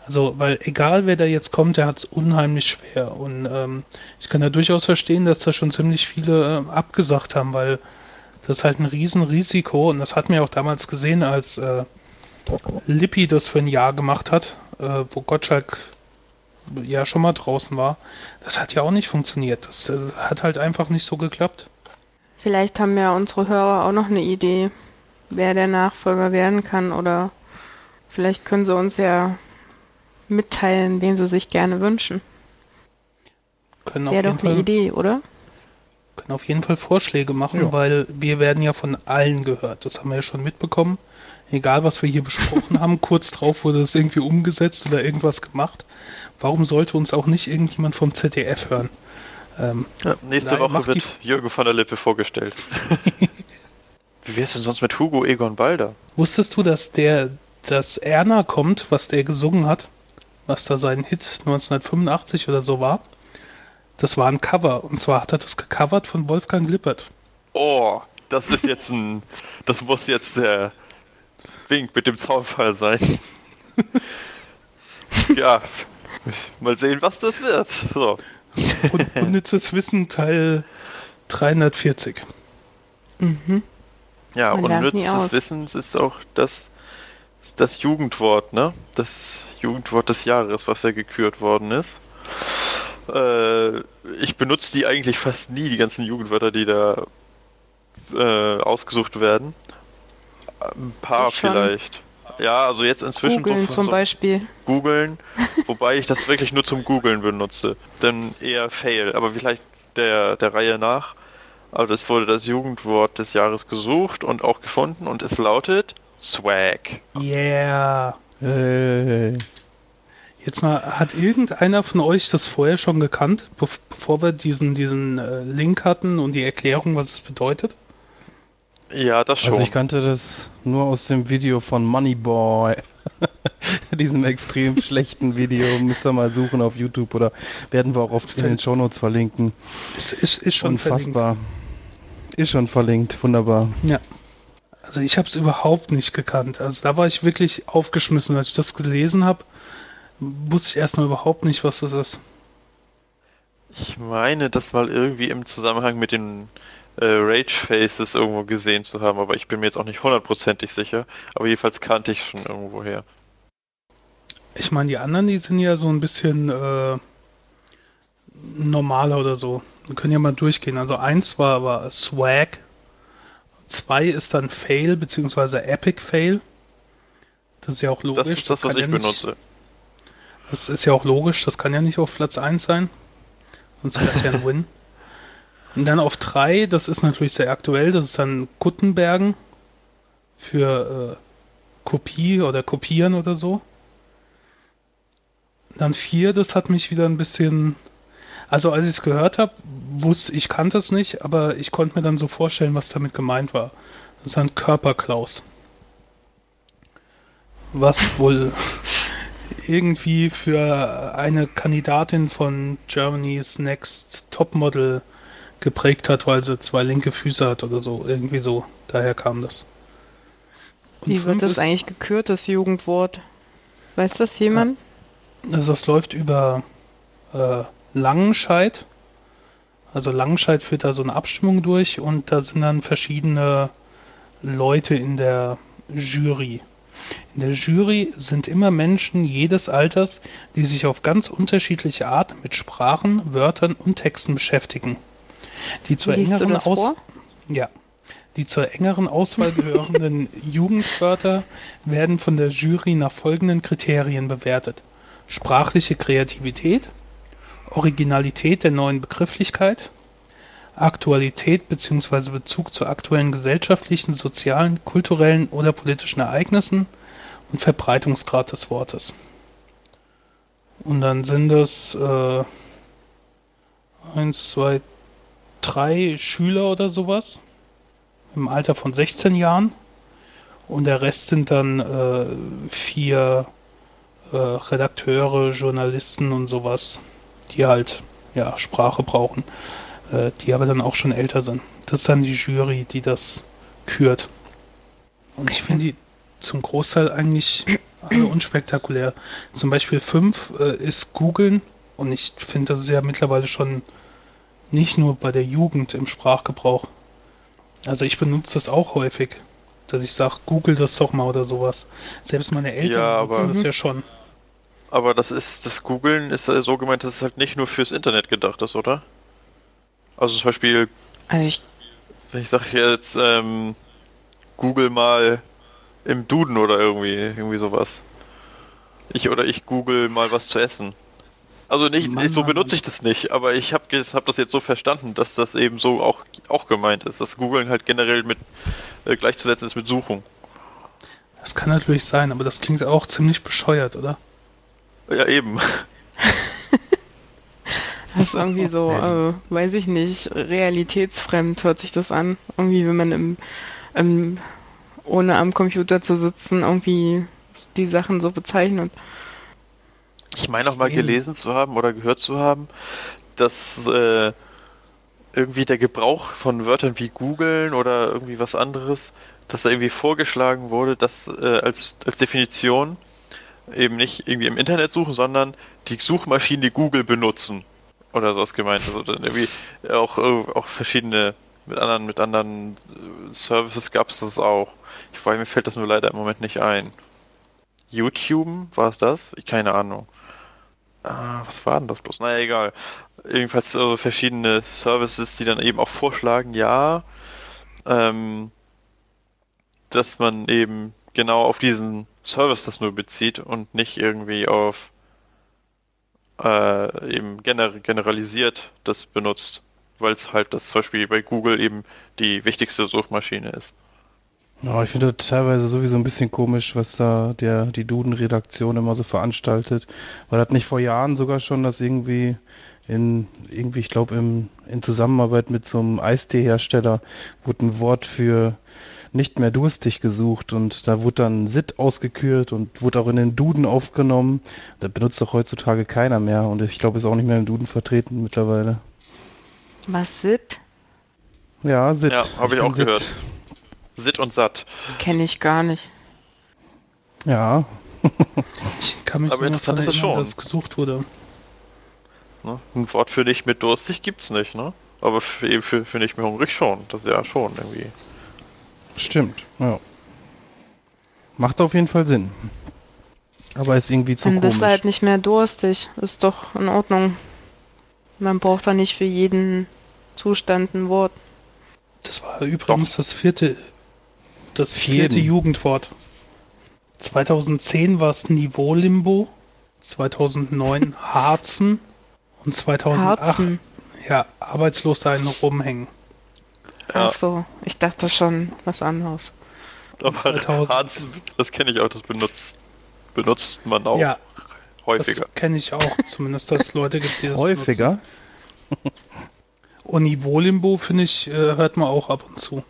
Also, weil egal wer da jetzt kommt, der hat es unheimlich schwer. Und ähm, ich kann ja durchaus verstehen, dass da schon ziemlich viele äh, abgesagt haben, weil das ist halt ein Riesenrisiko. Und das hat mir auch damals gesehen, als äh, Lippi das für ein Jahr gemacht hat, äh, wo Gottschalk ja schon mal draußen war. Das hat ja auch nicht funktioniert. Das äh, hat halt einfach nicht so geklappt.
Vielleicht haben ja unsere Hörer auch noch eine Idee wer der Nachfolger werden kann oder vielleicht können sie uns ja mitteilen, wen sie sich gerne wünschen. Wäre doch eine Fall, Idee, oder?
Können auf jeden Fall Vorschläge machen, ja. weil wir werden ja von allen gehört. Das haben wir ja schon mitbekommen. Egal, was wir hier besprochen haben, kurz drauf wurde es irgendwie umgesetzt oder irgendwas gemacht. Warum sollte uns auch nicht irgendjemand vom ZDF hören?
Ähm, ja, nächste nein, Woche wird Jürgen von der Lippe vorgestellt. Wie wär's denn sonst mit Hugo Egon Balder?
Wusstest du, dass der, dass Erna kommt, was der gesungen hat? Was da sein Hit 1985 oder so war? Das war ein Cover. Und zwar hat er das gecovert von Wolfgang Lippert.
Oh, das ist jetzt ein. Das muss jetzt der Wink mit dem Zaunfall sein. ja, mal sehen, was das wird. So.
Und, unnützes Wissen Teil 340.
Mhm. Ja, Man unnützes Wissen ist auch das, das Jugendwort, ne? Das Jugendwort des Jahres, was ja gekürt worden ist. Äh, ich benutze die eigentlich fast nie, die ganzen Jugendwörter, die da äh, ausgesucht werden. Ein paar vielleicht. Ja, also jetzt inzwischen.
Googeln zum so Beispiel.
Googeln, wobei ich das wirklich nur zum Googeln benutze. Dann eher Fail, aber vielleicht der, der Reihe nach. Also es wurde das Jugendwort des Jahres gesucht und auch gefunden und es lautet Swag.
Yeah. Hey. Jetzt mal, hat irgendeiner von euch das vorher schon gekannt, bevor wir diesen, diesen äh, Link hatten und die Erklärung, was es bedeutet?
Ja, das schon.
Also ich kannte das nur aus dem Video von Moneyboy. Diesem extrem schlechten Video. Müsst ihr mal suchen auf YouTube oder werden wir auch oft in den Shownotes verlinken.
Es ist, ist schon
Unfassbar. Verlinkt. Ist schon verlinkt. Wunderbar.
Ja. Also ich habe es überhaupt nicht gekannt. Also da war ich wirklich aufgeschmissen, als ich das gelesen habe. Wusste ich erstmal überhaupt nicht, was das ist.
Ich meine, das mal irgendwie im Zusammenhang mit den Rage Faces irgendwo gesehen zu haben, aber ich bin mir jetzt auch nicht hundertprozentig sicher. Aber jedenfalls kannte ich schon irgendwo her.
Ich meine, die anderen, die sind ja so ein bisschen äh, normaler oder so. Wir können ja mal durchgehen. Also eins war, war Swag. Zwei ist dann Fail, beziehungsweise Epic Fail. Das ist ja auch logisch.
Das ist das, das was ich ja benutze. Nicht,
das ist ja auch logisch, das kann ja nicht auf Platz 1 sein. Sonst wäre es ja ein Win. Und dann auf 3, das ist natürlich sehr aktuell, das ist dann Guttenbergen für äh, Kopie oder Kopieren oder so. Dann 4, das hat mich wieder ein bisschen. Also als ich es gehört habe, wusste ich kannte es nicht, aber ich konnte mir dann so vorstellen, was damit gemeint war. Das ist ein Körperklaus. Was wohl irgendwie für eine Kandidatin von Germany's Next Topmodel geprägt hat, weil sie zwei linke Füße hat oder so. Irgendwie so. Daher kam das.
Und Wie wird das eigentlich gekürt, das Jugendwort? Weiß das jemand?
Also das läuft über äh, Langenscheid. Also Langenscheid führt da so eine Abstimmung durch und da sind dann verschiedene Leute in der Jury. In der Jury sind immer Menschen jedes Alters, die sich auf ganz unterschiedliche Art mit Sprachen, Wörtern und Texten beschäftigen. Die zur Liest engeren Aus ja, die zur engeren Auswahl gehörenden Jugendwörter werden von der Jury nach folgenden Kriterien bewertet: sprachliche Kreativität, Originalität der neuen Begrifflichkeit, Aktualität bzw. Bezug zu aktuellen gesellschaftlichen, sozialen, kulturellen oder politischen Ereignissen und Verbreitungsgrad des Wortes. Und dann sind es äh, 1, 2, drei Schüler oder sowas im Alter von 16 Jahren und der Rest sind dann äh, vier äh, Redakteure, Journalisten und sowas, die halt ja Sprache brauchen, äh, die aber dann auch schon älter sind. Das ist dann die Jury, die das kürt. Und ich finde die zum Großteil eigentlich alle unspektakulär. Zum Beispiel 5 äh, ist googeln und ich finde, das ist ja mittlerweile schon nicht nur bei der Jugend im Sprachgebrauch. Also ich benutze das auch häufig, dass ich sage, google das doch mal oder sowas. Selbst meine Eltern ja,
aber,
das ja schon.
Aber das ist, das Googeln ist so gemeint, dass es halt nicht nur fürs Internet gedacht ist, oder? Also zum Beispiel,
also ich,
wenn ich sage jetzt, ähm, google mal im Duden oder irgendwie, irgendwie sowas. Ich oder ich google mal was zu essen. Also nicht, Mann, so benutze ich das nicht, aber ich habe hab das jetzt so verstanden, dass das eben so auch, auch gemeint ist, dass Googlen halt generell mit äh, gleichzusetzen ist mit Suchung.
Das kann natürlich sein, aber das klingt auch ziemlich bescheuert, oder?
Ja, eben.
Das ist irgendwie so, äh, weiß ich nicht, realitätsfremd hört sich das an. Irgendwie, wenn man im, im ohne am Computer zu sitzen, irgendwie die Sachen so bezeichnet.
Ich meine auch mal gelesen zu haben oder gehört zu haben, dass äh, irgendwie der Gebrauch von Wörtern wie googeln oder irgendwie was anderes, dass da irgendwie vorgeschlagen wurde, dass äh, als, als Definition eben nicht irgendwie im Internet suchen, sondern die Suchmaschine Google benutzen. Oder sowas gemeint. Also dann irgendwie auch, äh, auch verschiedene mit anderen, mit anderen äh, Services gab es das auch. Ich weiß, mir fällt das nur leider im Moment nicht ein. YouTube, war es das? Ich keine Ahnung. Ah, was war denn das bloß? Naja, egal. Jedenfalls also verschiedene Services, die dann eben auch vorschlagen, ja, ähm, dass man eben genau auf diesen Service das nur bezieht und nicht irgendwie auf äh, eben gener generalisiert das benutzt, weil es halt das zum Beispiel bei Google eben die wichtigste Suchmaschine ist.
Ja, ich finde das teilweise sowieso ein bisschen komisch, was da der, die Duden-Redaktion immer so veranstaltet. War das nicht vor Jahren sogar schon, dass irgendwie in, irgendwie, ich glaube, in Zusammenarbeit mit so einem Eistee-Hersteller wurde ein Wort für nicht mehr durstig gesucht und da wurde dann Sit ausgekürt und wurde auch in den Duden aufgenommen. Das benutzt doch heutzutage keiner mehr und ich glaube, ist auch nicht mehr im Duden vertreten mittlerweile.
Was sit?
Ja, Sit.
Ja, habe ich
bin
auch
Sit.
Sitt und satt.
Kenne ich gar nicht.
Ja,
Ich kann mich
Aber interessant
daran
ist es
erinnern,
schon.
dass es gesucht wurde.
Ne? Ein Wort für nicht mit durstig gibt's nicht, ne? Aber für, eben für, für nicht mehr hungrig schon. Das ist ja schon irgendwie.
stimmt. Ja. Macht auf jeden Fall Sinn. Aber ist irgendwie zu
Dann bist du halt nicht mehr durstig. Ist doch in Ordnung. Man braucht da nicht für jeden Zustand ein Wort.
Das war übrigens das vierte, das vierte
jeden.
Jugendwort. 2010 war es Niveau-Limbo, 2009 Harzen und 2008
Harzen.
ja, arbeitslos sein rumhängen.
Ja.
Ach so, ich dachte schon was anderes.
Aber
2000.
Harzen, das kenne ich auch, das benutzt, benutzt man auch
Ja,
häufiger.
das kenne ich auch, zumindest dass es Leute gibt, die das
Häufiger.
benutzen. Und Niveau-Limbo, finde ich, äh, hört man auch ab und zu.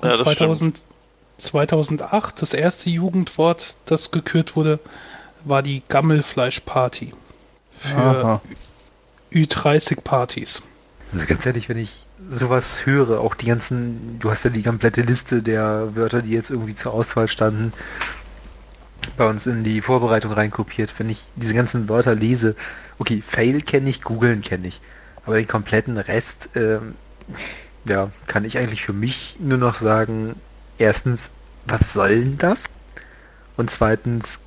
Und
Ja, das
2000, 2008, das erste Jugendwort, das gekürt wurde, war die Gammelfleischparty. Für
Aha.
Ü30-Partys.
Also ganz ehrlich, wenn ich sowas höre, auch die ganzen, du hast ja die komplette Liste der Wörter, die jetzt irgendwie zur Auswahl standen, bei uns in die Vorbereitung reinkopiert. Wenn ich diese ganzen Wörter lese, okay, Fail kenne ich, googeln kenne ich, aber den kompletten Rest, ähm, ja, kann ich eigentlich für mich nur noch sagen, erstens, was soll denn das? Und zweitens,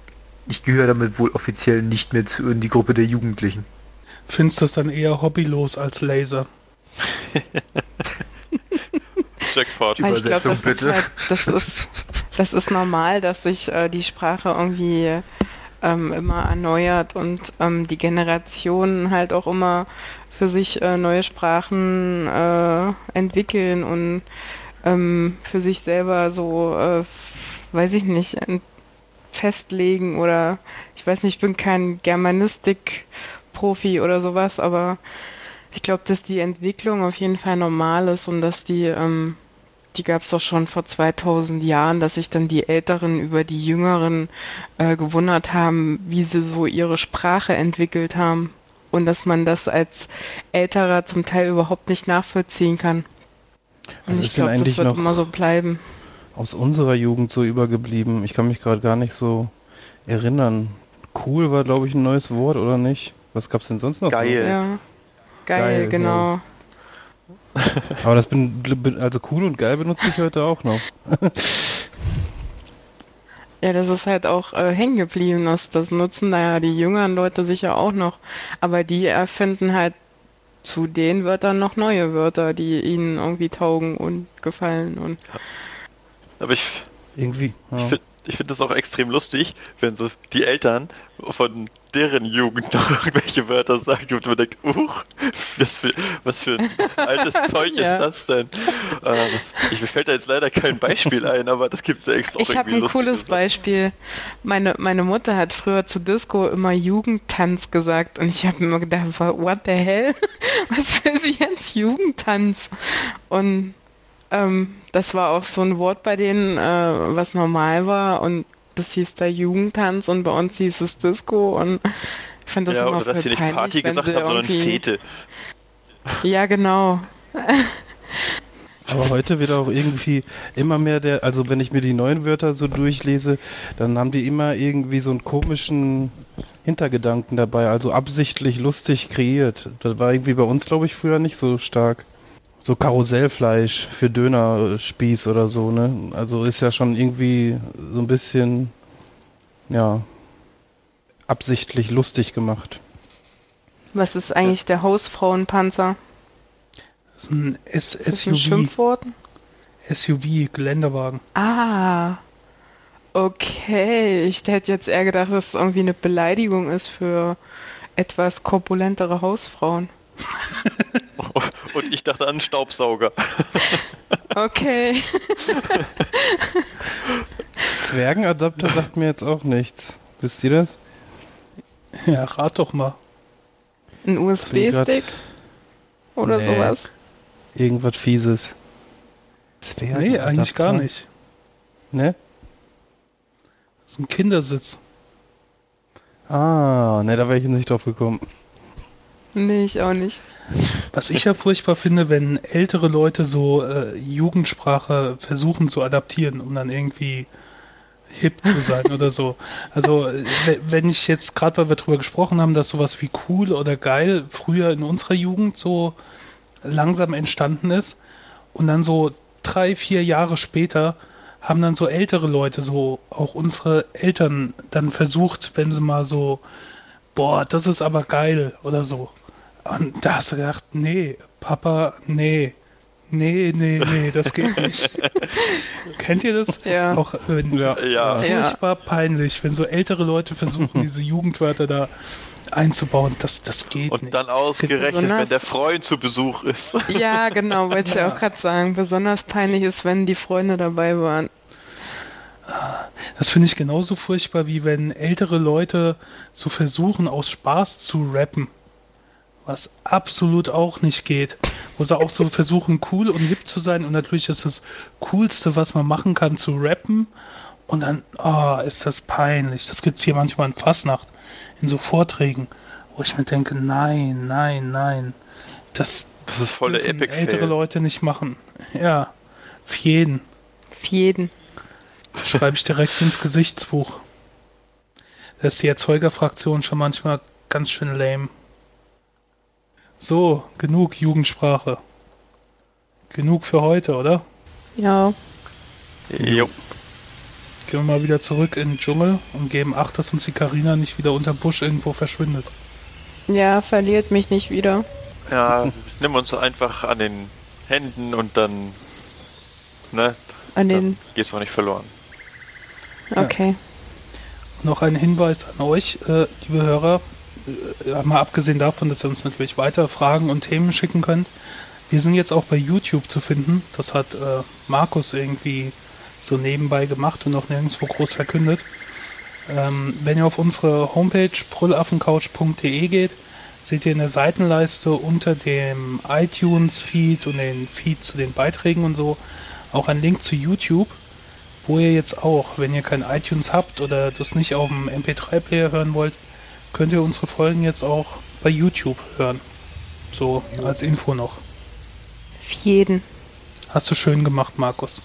ich gehöre damit wohl offiziell nicht mehr zu in die Gruppe der Jugendlichen.
Findest das dann eher hobbylos als Laser?
Jackpot.
Glaube,
Übersetzung
das ist
bitte.
halt, das ist, das ist normal, dass sich äh, die Sprache irgendwie ähm, immer erneuert und ähm, die Generationen halt auch immer für sich äh, neue Sprachen äh, entwickeln und ähm, für sich selber so, äh, weiß ich nicht, festlegen oder ich weiß nicht, ich bin kein Germanistik-Profi oder sowas, aber ich glaube, dass die Entwicklung auf jeden Fall normal ist und dass die, ähm, die gab es doch schon vor 2000 Jahren, dass sich dann die Älteren über die Jüngeren äh, gewundert haben, wie sie so ihre Sprache entwickelt haben und dass man das als Älterer zum Teil überhaupt nicht nachvollziehen kann. Und
Was
ich glaube, das
eigentlich
wird
noch-
immer so bleiben.
aus unserer Jugend so übergeblieben? Ich kann mich gerade gar nicht so erinnern. Cool war, glaube ich, ein neues Wort, oder nicht? Was gab's denn sonst noch? so?
Geil.
Ja. Geil,
Geil,
genau.
Aber das bin, bin also cool und geil benutze ich heute auch noch.
Ja, das ist halt auch äh, hängen geblieben. Das, das nutzen naja die jüngeren Leute sicher auch noch. Aber die erfinden halt zu den Wörtern noch neue Wörter, die ihnen irgendwie taugen und gefallen. Und
Aber ich,
Irgendwie. Ja.
ich, find- ich finde das auch extrem lustig, wenn so die Eltern von deren Jugend noch irgendwelche Wörter sagen und man denkt, uch, was für, was für ein altes Zeug
Ja.
ist das denn? Äh, das, ich, mir fällt da jetzt leider kein Beispiel ein, aber das gibt es extra
Ich habe ein cooles Beispiel. Meine, meine Mutter hat früher zu Disco immer Jugendtanz gesagt und ich habe mir immer gedacht, what the hell? Was will sie jetzt Jugendtanz? Und ähm, das war auch so ein Wort bei denen, äh, was normal war und das hieß da Jugendtanz und bei uns hieß es Disco und ich fand das
Ja,
immer
oder dass sie nicht Party gesagt haben, sondern Fete.
Ja, genau.
Aber heute wird auch irgendwie immer mehr der, also wenn ich mir die neuen Wörter so durchlese, dann haben die immer irgendwie so einen komischen Hintergedanken dabei, also absichtlich lustig kreiert. Das war irgendwie bei uns, glaube ich, früher nicht so stark. So Karussellfleisch für Dönerspieß oder so, ne? Also ist ja schon irgendwie so ein bisschen, ja, absichtlich lustig gemacht.
Was ist eigentlich der Hausfrauenpanzer?
Das ist ein S
Ist das ein
SUV,
Schimpfwort?
SUV, Geländewagen.
Ah, okay. Ich hätte jetzt eher gedacht, dass es irgendwie eine Beleidigung ist für etwas korpulentere Hausfrauen.
Und ich dachte an einen Staubsauger.
Okay.
Zwergenadapter sagt mir jetzt auch nichts. Wisst ihr das?
Ja, rat doch mal.
Ein USB-Stick oder
Nee.
sowas.
Irgendwas Fieses.
Nee, eigentlich gar nicht.
Ne?
Das ist ein Kindersitz.
Ah, ne, da wäre ich nicht drauf gekommen.
Nee, ich auch nicht.
Was ich ja furchtbar finde, wenn ältere Leute so äh, Jugendsprache versuchen zu adaptieren, um dann irgendwie hip zu sein oder so. Also äh, we- wenn ich jetzt gerade, weil wir drüber gesprochen haben, dass sowas wie cool oder geil früher in unserer Jugend so langsam entstanden ist und dann so drei, vier Jahre später haben dann so ältere Leute, so auch unsere Eltern dann versucht, wenn sie mal so, boah, das ist aber geil oder so. Und da hast du gedacht, nee, Papa, nee. Nee, nee, nee, das geht nicht. Kennt ihr das?
Ja.
Auch wenn
Ja.
Ja.
Ja.
furchtbar peinlich, wenn so ältere Leute versuchen, diese Jugendwörter da einzubauen. Das, das geht
Und
nicht.
dann ausgerechnet,
Besonders-
wenn der Freund zu Besuch ist.
Ja, genau, wollte ich auch gerade sagen. Besonders peinlich ist, wenn die Freunde dabei waren.
Das finde ich genauso furchtbar, wie wenn ältere Leute so versuchen, aus Spaß zu rappen. Was absolut auch nicht geht. Wo sie auch so versuchen, cool und hip zu sein. Und natürlich ist das Coolste, was man machen kann, zu rappen. Und dann, ah, ist das peinlich. Das gibt es hier manchmal in Fastnacht, in so Vorträgen, wo ich mir denke, nein, nein, nein. Das
Das ist voll der Epic
ältere
Fail.
Leute nicht machen. Ja, für jeden.
Für jeden.
Schreibe ich direkt ins Gesichtsbuch. Da ist die Erzeugerfraktion schon manchmal ganz schön lame. So, genug Jugendsprache. Genug für heute, oder?
Ja.
Jo.
Gehen wir mal wieder zurück in den Dschungel und geben Acht, dass uns die Karina nicht wieder unter Busch irgendwo verschwindet.
Ja, verliert mich nicht wieder.
Ja, nimm uns einfach an den Händen und dann, ne,
An
dann
den.
gehst du auch nicht verloren.
Okay.
Noch ein Hinweis an euch, äh, liebe Hörer, mal abgesehen davon, dass ihr uns natürlich weiter Fragen und Themen schicken könnt. Wir sind jetzt auch bei YouTube zu finden. Das hat äh, Markus irgendwie so nebenbei gemacht und noch nirgendwo groß verkündet. Ähm, wenn ihr auf unsere Homepage brüllaffencouch.de geht, seht ihr in der Seitenleiste unter dem iTunes-Feed und den Feed zu den Beiträgen und so auch einen Link zu YouTube wo ihr jetzt auch, wenn ihr kein iTunes habt oder das nicht auf dem MP3-Player hören wollt, könnt ihr unsere Folgen jetzt auch bei YouTube hören. So als Info noch.
Für jeden.
Hast du schön gemacht, Markus.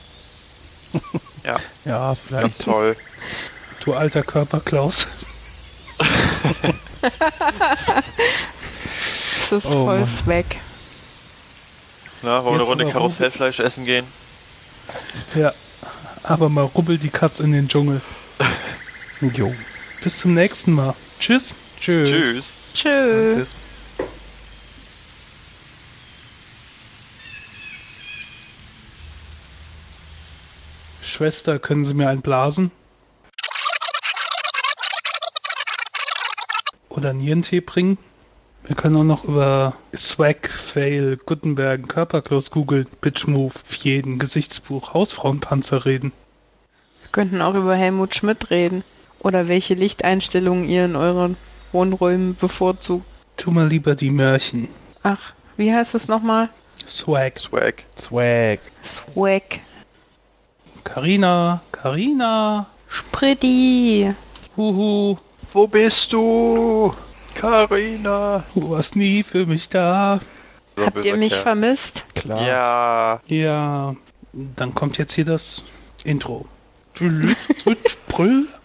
Ja,
Ja, vielleicht.
ganz toll.
Du alter Körper, Klaus.
Das ist
Oh
voll
Mann.
Swag.
Na, wollen wir eine Runde Karussellfleisch essen gehen?
Ja. Aber mal rubbelt die Katze in den Dschungel.
Jo.
Bis zum nächsten Mal. Tschüss.
Tschüss.
Tschüss.
Tschüss.
Schwester, können Sie mir einen blasen? Oder Nierentee bringen? Wir können auch noch über Swag, Fail, Gutenberg, Körperklos googeln, Bitchmove, jeden Gesichtsbuch, Hausfrauenpanzer reden.
Wir könnten auch über Helmut Schmidt reden. Oder welche Lichteinstellungen ihr in euren Wohnräumen bevorzugt.
Tu mal lieber die Märchen.
Ach, wie heißt es nochmal?
Swag.
Swag.
Swag.
Swag.
Carina, Carina,
Spritti.
huhu,
Wo bist du? Carina.
du warst nie für mich da.
So
Habt ihr mich
Kerl.
vermisst?
Klar.
Ja.
Ja, dann kommt jetzt hier das Intro.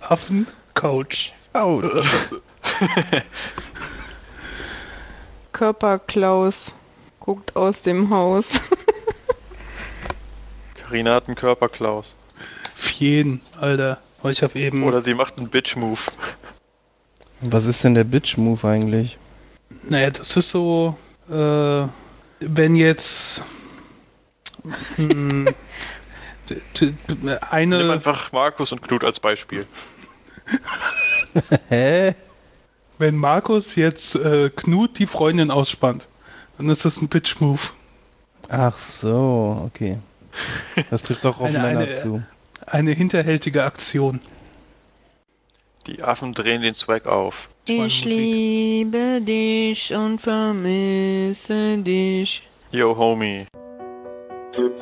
Brüllaffen Couch.
Körperklaus guckt aus dem Haus.
Carina hat einen Körperklaus.
Fien, Alter. Oh, Ich hab eben.
Oder sie macht einen Bitch-Move.
Was ist denn der Bitch-Move eigentlich?
Naja, das ist so, äh, wenn jetzt hm, d- d-
Nimm
eine,
einfach Markus und Knut als Beispiel.
Hä?
wenn Markus jetzt äh, Knut die Freundin ausspannt, dann ist das ein Bitch-Move.
Ach so, okay. Das trifft doch auf
Eine-
Männer
eine-
zu.
Eine hinterhältige Aktion.
Die Affen drehen den Swag auf.
Ich liebe dich und vermisse dich.
Yo, Homie. Flip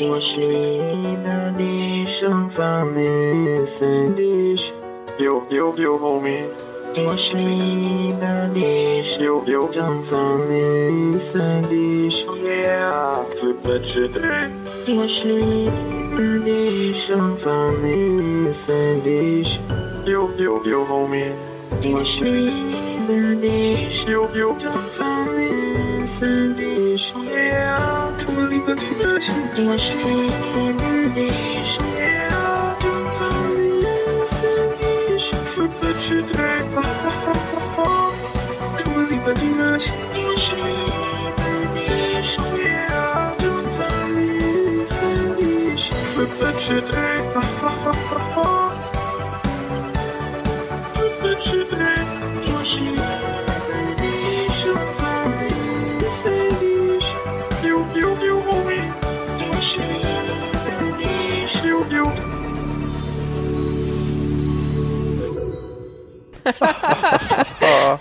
that shit, ey.
Ich liebe dich und vermisse dich.
Yo, yo, yo, Homie.
Ich liebe dich
Yo, yo.
und vermisse dich.
Yeah. Flip that shit, ey.
Ich liebe dich und vermisse dich.
Yo, yo, yo, Homie.
Ich liebe dich
Yo, yo.
und vermisse dich.
uh.